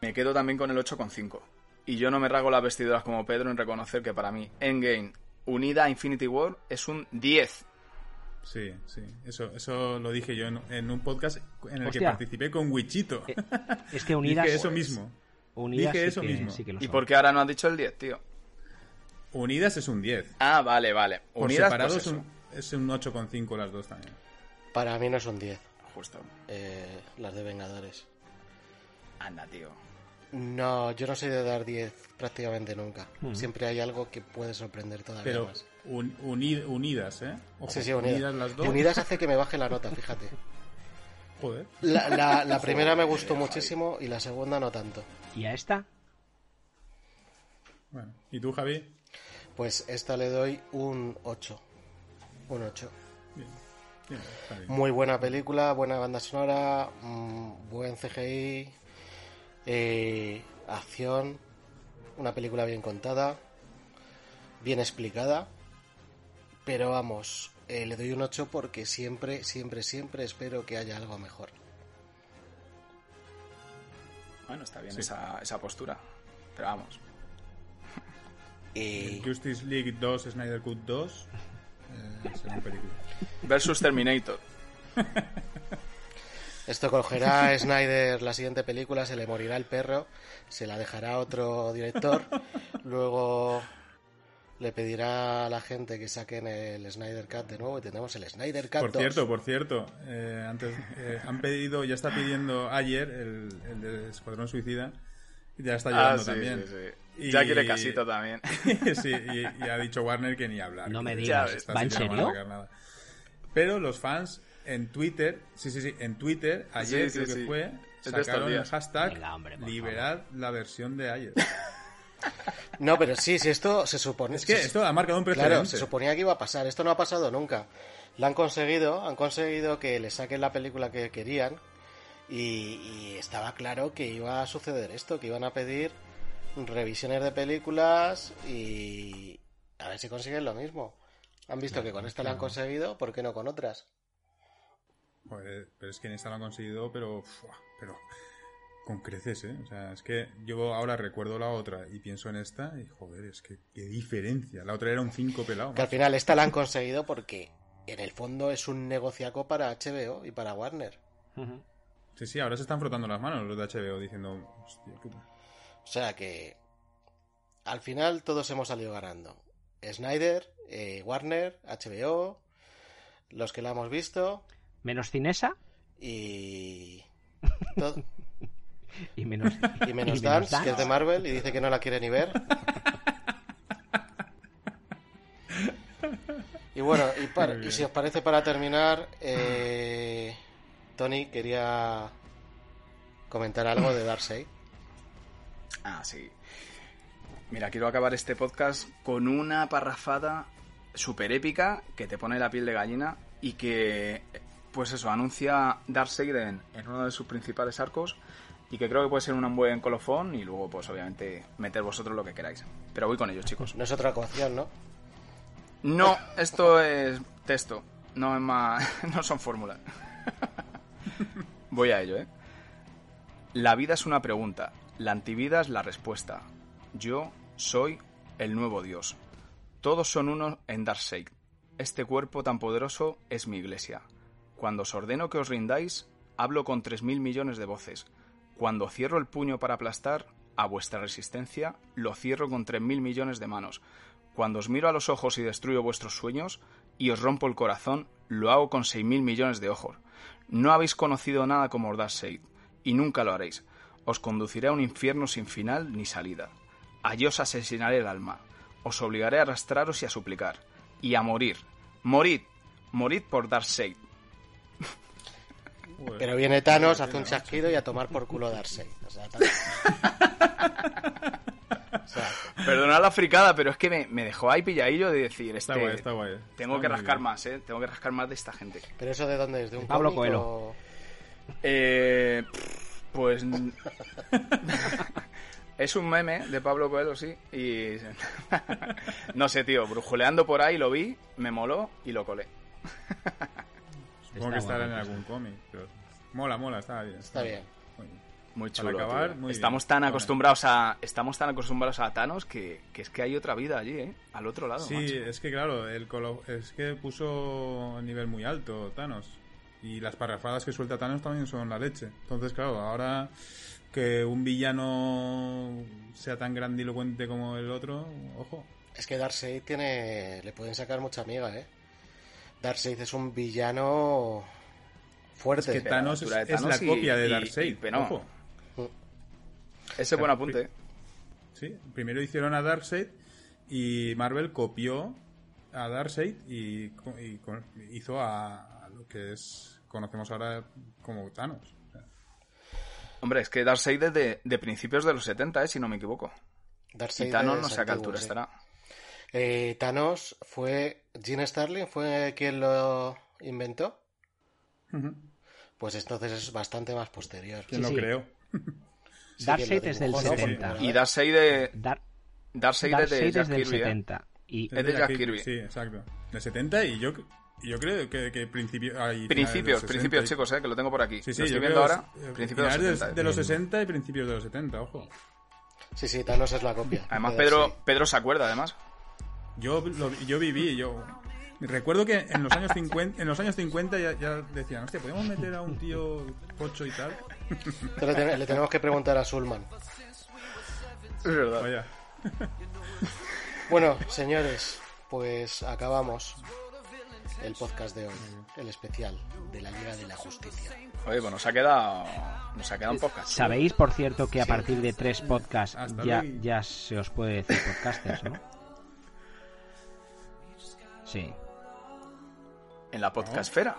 me quedo también con el 8,5 y yo no me rago las vestiduras como Pedro en reconocer que para mí Endgame unida a Infinity War es un 10. Sí, sí, eso, eso lo dije yo en, un podcast en el que participé con Wichito. Eh, es que Unidas... dije eso mismo. Unidas dije eso mismo. ¿Y por qué ahora no has dicho el 10, tío? Unidas es un 10. Ah, vale, vale. Unidas por pues separado es un, 8,5 las dos también. Para mí no es un 10. Justo. Eh, las de Vengadores. Anda, tío. No, yo no soy de dar 10 prácticamente nunca. Hmm. Siempre hay algo que puede sorprender todavía Pero más. unidas, ¿eh? sí, sí, unidas. las dos. Unidas hace que me baje la nota, fíjate. Joder. La, primera me gustó muchísimo y la segunda no tanto. ¿Y a esta? Bueno, ¿y tú, Javi? Pues esta le doy un 8. Un 8. Bien, Muy buena película, buena banda sonora, mm, buen CGI, eh, acción, una película bien contada, bien explicada, pero vamos, eh, le doy un 8 porque siempre, siempre, siempre espero que haya algo mejor. Bueno, está bien esa, esa postura, pero vamos. Y... Justice League 2, Snyder Cut 2, eh, será película. Versus Terminator. Esto cogerá Snyder la siguiente película, se le morirá el perro, se la dejará a otro director, luego le pedirá a la gente que saquen el Snyder Cut de nuevo y tendremos el Snyder Cut Por cierto, por cierto, eh, antes eh, han pedido, ya está pidiendo ayer el, el de Escuadrón Suicida, ya está llegando ah, también. Y... Ya quiere casito también. sí, y, ha dicho Warner que ni hablar. No me digas, ¿va en serio? Pero los fans en Twitter, sí, sí, sí, en Twitter, ayer creo que fue, sacaron el hashtag liberad la versión de ayer. No, pero sí, si esto se supone... Es que esto ha marcado un precedente. Claro, se suponía que iba a pasar. Esto no ha pasado nunca. Lo han conseguido, han conseguido que le saquen la película que querían y, estaba claro que iba a suceder esto, que iban a pedir revisiones de películas y a ver si consiguen lo mismo. Han visto que con esta lo han conseguido, ¿por qué no con otras? Pero es que en esta lo han conseguido, pero, pero con creces, ¿eh? O sea, es que yo ahora recuerdo la otra y pienso en esta y joder, es que qué diferencia. La otra era un 5 pelado. Que al final esta la han conseguido porque en el fondo es un negociaco para HBO y para Warner. Sí, sí, ahora se están frotando las manos los de HBO diciendo, hostia, O sea que al final todos hemos salido ganando. Snyder, eh, Warner, HBO, los que la hemos visto Menos Cinesa. Y. y menos, y menos, Dance, que es de Marvel y dice que no la quiere ni ver. y bueno, y, si os parece para terminar, eh, Tony quería comentar algo de Darkseid. Ah, sí. Mira, quiero acabar este podcast con una parrafada súper épica que te pone la piel de gallina y que pues eso, anuncia Darkseid en, en uno de sus principales arcos y que creo que puede ser un buen colofón y luego pues obviamente meter vosotros lo que queráis. Pero voy con ellos, chicos. No es otra ecuación, ¿no? No, esto es texto, no es más, no son fórmulas. voy a ello, ¿eh? La vida es una pregunta, la antivida es la respuesta. Yo soy el nuevo Dios. Todos son uno en Darkseid. Este cuerpo tan poderoso es mi iglesia. Cuando os ordeno que os rindáis, hablo con tres mil millones de voces. Cuando cierro el puño para aplastar, a vuestra resistencia, lo cierro con tres mil millones de manos. Cuando os miro a los ojos y destruyo vuestros sueños, y os rompo el corazón, lo hago con seis mil millones de ojos. No habéis conocido nada como Darkseid, y nunca lo haréis. Os conduciré a un infierno sin final ni salida. Allí os asesinaré el alma. Os obligaré a arrastraros y a suplicar. Y a morir. Morid. Morid por Darkseid. Pero viene Thanos, hace un chasquido y a tomar por culo Darkseid. O sea, o sea, Perdonad la fricada, pero es que me, me dejó ahí pilladillo de decir, este, Está guay, está guay. tengo Está que rascar bien. más, ¿eh? Tengo que rascar más de esta gente. ¿Pero eso de dónde es? ¿De un Pablo cómic Coelho. o- Eh, pues... es un meme de Pablo Coelho, sí, y... no sé, tío, brujuleando por ahí lo vi, me moló y lo colé. Supongo que estará en algún cómic. pero Mola, mola, está bien. Está bien. Muy Para chulo. acabar, tío. muy estamos bien. tan Vale. acostumbrados a estamos tan acostumbrados a Thanos que, que es que hay otra vida allí, ¿eh? Al otro lado. Sí, macho. es que claro, el colo- es que puso nivel muy alto Thanos. Y las parrafadas que suelta Thanos también son la leche. Entonces, claro, ahora que un villano sea tan grandilocuente como el otro, ojo. Es que Darkseid tiene... Le pueden sacar mucha amiga, ¿eh? Darkseid es un villano fuerte. Es que Thanos es, la Thanos y- copia de Darkseid. y Venom. Ojo. Ese buen apunte. ¿eh? Sí, primero hicieron a Darkseid y Marvel copió a Darkseid y, hizo a, a lo que es conocemos ahora como Thanos. O sea, Hombre, es que Darkseid es de, de principios de los 70, ¿eh? Si no me equivoco. Darkseid Y Thanos no sé a qué altura sí. estará. Eh, Thanos fue... Gene Starling fue quien lo inventó. Pues entonces es bastante más posterior. que Sí, no sí. creo. Sí, Darkseid lo es del dibujó, ¿no? 70. Porque, Y Darkseid de, Dar Darkseid es de Darkseid Jack es del Kirby, ¿eh? 70. Y Es de Jack Kirby. Sí, exacto. De 70 y yo, yo creo que, que principio, de Principios, los 60 principios, y- chicos, ¿eh? Que lo tengo por aquí. Sí, sí, lo yo estoy creo viendo ahora. eh, Principios de los finales 70. de, de los 60 y principios de los 70, ojo. Sí, sí, Thanos es la copia. Además, de Pedro. Pedro se acuerda, además. Yo, lo- yo viví, yo recuerdo que en los años 50, en los años 50 ya, ya decían, hostia, podemos meter a un tío pocho y tal. Le, ten- le tenemos que preguntar a Sulman. Es verdad. Vaya. Bueno, señores, pues acabamos el podcast de hoy, el especial de la Liga de la Justicia. Oye, pues nos ha quedado, nos ha quedado un podcast. Sabéis, por cierto, que a partir de tres podcasts ya, ya se os puede decir podcasters, ¿no? Sí. En la podcastfera.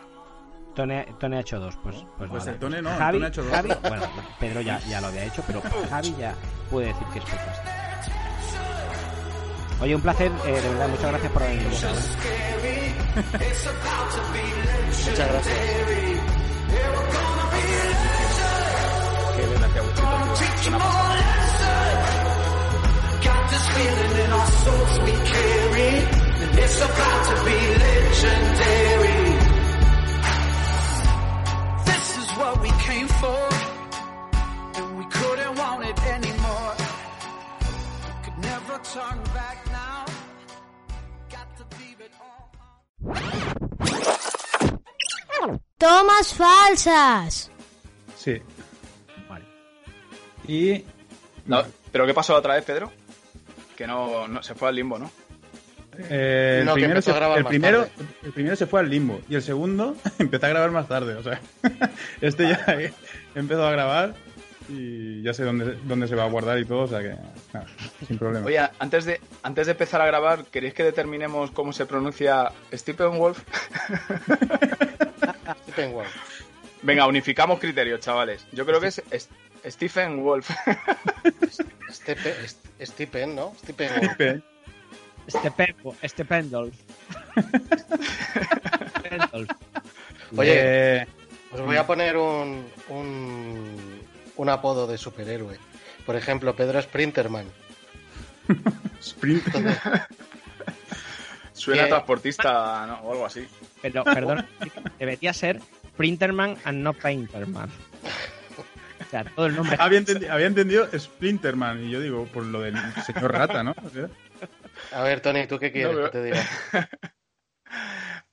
Tony, Tony ha hecho dos, pues, pues, Pues nada. el Tony no, el Javi, Tony ha hecho dos. Javi- bueno, Pedro ya, ya lo había hecho, pero Javi ya puede decir que es podcaster. Oye, un placer, eh, de verdad, muchas gracias por haberme invitado. Muchas gracias. Que le gracias, Agustito, tío. Es una pasada. This is what we came for, and we couldn't want it anymore. Could never turn back now. Got to leave it all. Tomas falsas. Sí. Vale. Y No, ¿Pero qué pasó la otra vez, Pedro? Que no, no se fue al limbo, ¿no? Eh, el, No, primero se, el, primero, tarde. el primero se fue al limbo y el segundo empezó a grabar más tarde. O sea, este ya empezó a grabar y ya sé dónde, dónde se va a guardar y todo. O sea que, nada, sin problema. Oye, antes de, antes de empezar a grabar, ¿queréis que determinemos cómo se pronuncia Stephen Wolf? Stephen Wolf. Venga, unificamos criterios, chavales. Yo creo que es, Stephen Wolf. Stephen, ¿no? Stephen Wolf. Bien. Stepenpo- Stependolf. Stependolf. Oye, Eh, os voy a poner un, un, un apodo de superhéroe. Por ejemplo, Pedro Sprinterman. sprint. Entonces, Suena transportista ¿no? o algo así. Pero, perdón, debería ser Printerman and no Painterman. O sea, todo el nombre. había, entendi- había entendido Splinterman y yo digo, por lo del señor rata, ¿no? O sea, a ver, Tony, ¿tú qué quieres No, que te diga?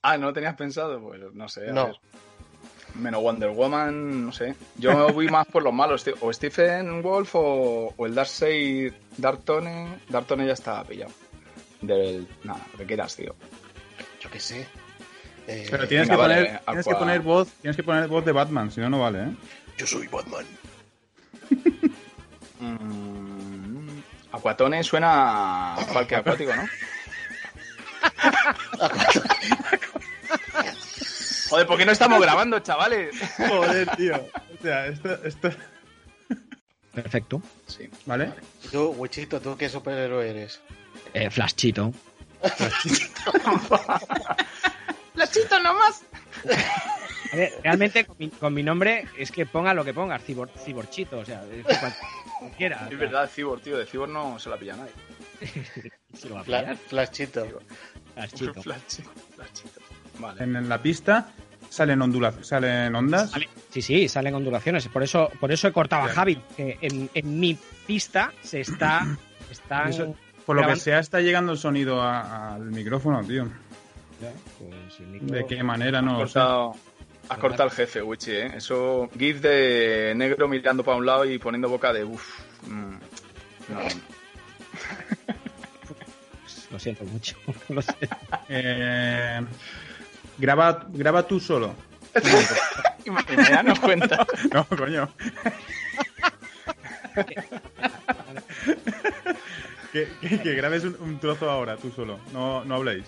Ah, ¿no lo tenías pensado? Pues no sé. a No. ver. Menos Wonder Woman, no sé. Yo me voy más por los malos, tío. O Stephen Wolf o, o el Darkseid Dartone. Dartone ya está pillado. Del. Nada, lo que quieras, tío. Yo qué sé. Eh, Pero tienes, venga, que, vale, poner, tienes que poner voz, tienes que poner voz de Batman, si no no vale, ¿eh? Yo soy Batman. Mm, Aquatone suena a parque acuático, ¿no? Joder, ¿por qué no estamos grabando, chavales? Joder, tío. O sea, esto, esto... Perfecto. Sí. ¿Vale? Y tú, Wichito, ¿tú qué superhéroe eres? Eh, Flashchito. ¡Lachito nomás! A ver, realmente con mi, con mi nombre es que ponga lo que pongas, cibor, ciborchito, o sea, es cualquiera. o Es sea, verdad, Cibor, tío. De Cibor no se la pilla nadie. se lo va a Fla- pillar. Flashchito. Vale. En, en la pista salen ondulaciones, salen ondas. Sí, sí, salen ondulaciones. Por eso, por eso he cortado a Javi. Que en, en mi pista se está. Están. Eso- por lo que sea, está llegando el sonido a- al micrófono, tío. Pues el micro- ¿De qué manera? No lo sé. Has cortado al jefe, Wichi, ¿eh? Eso, gif de negro mirando para un lado y poniendo boca de uff. Lo siento mucho. Lo siento. Eh, graba, graba tú solo. y cuenta. No, coño. que, que- que grabes un, un trozo ahora, tú solo. No, no habléis.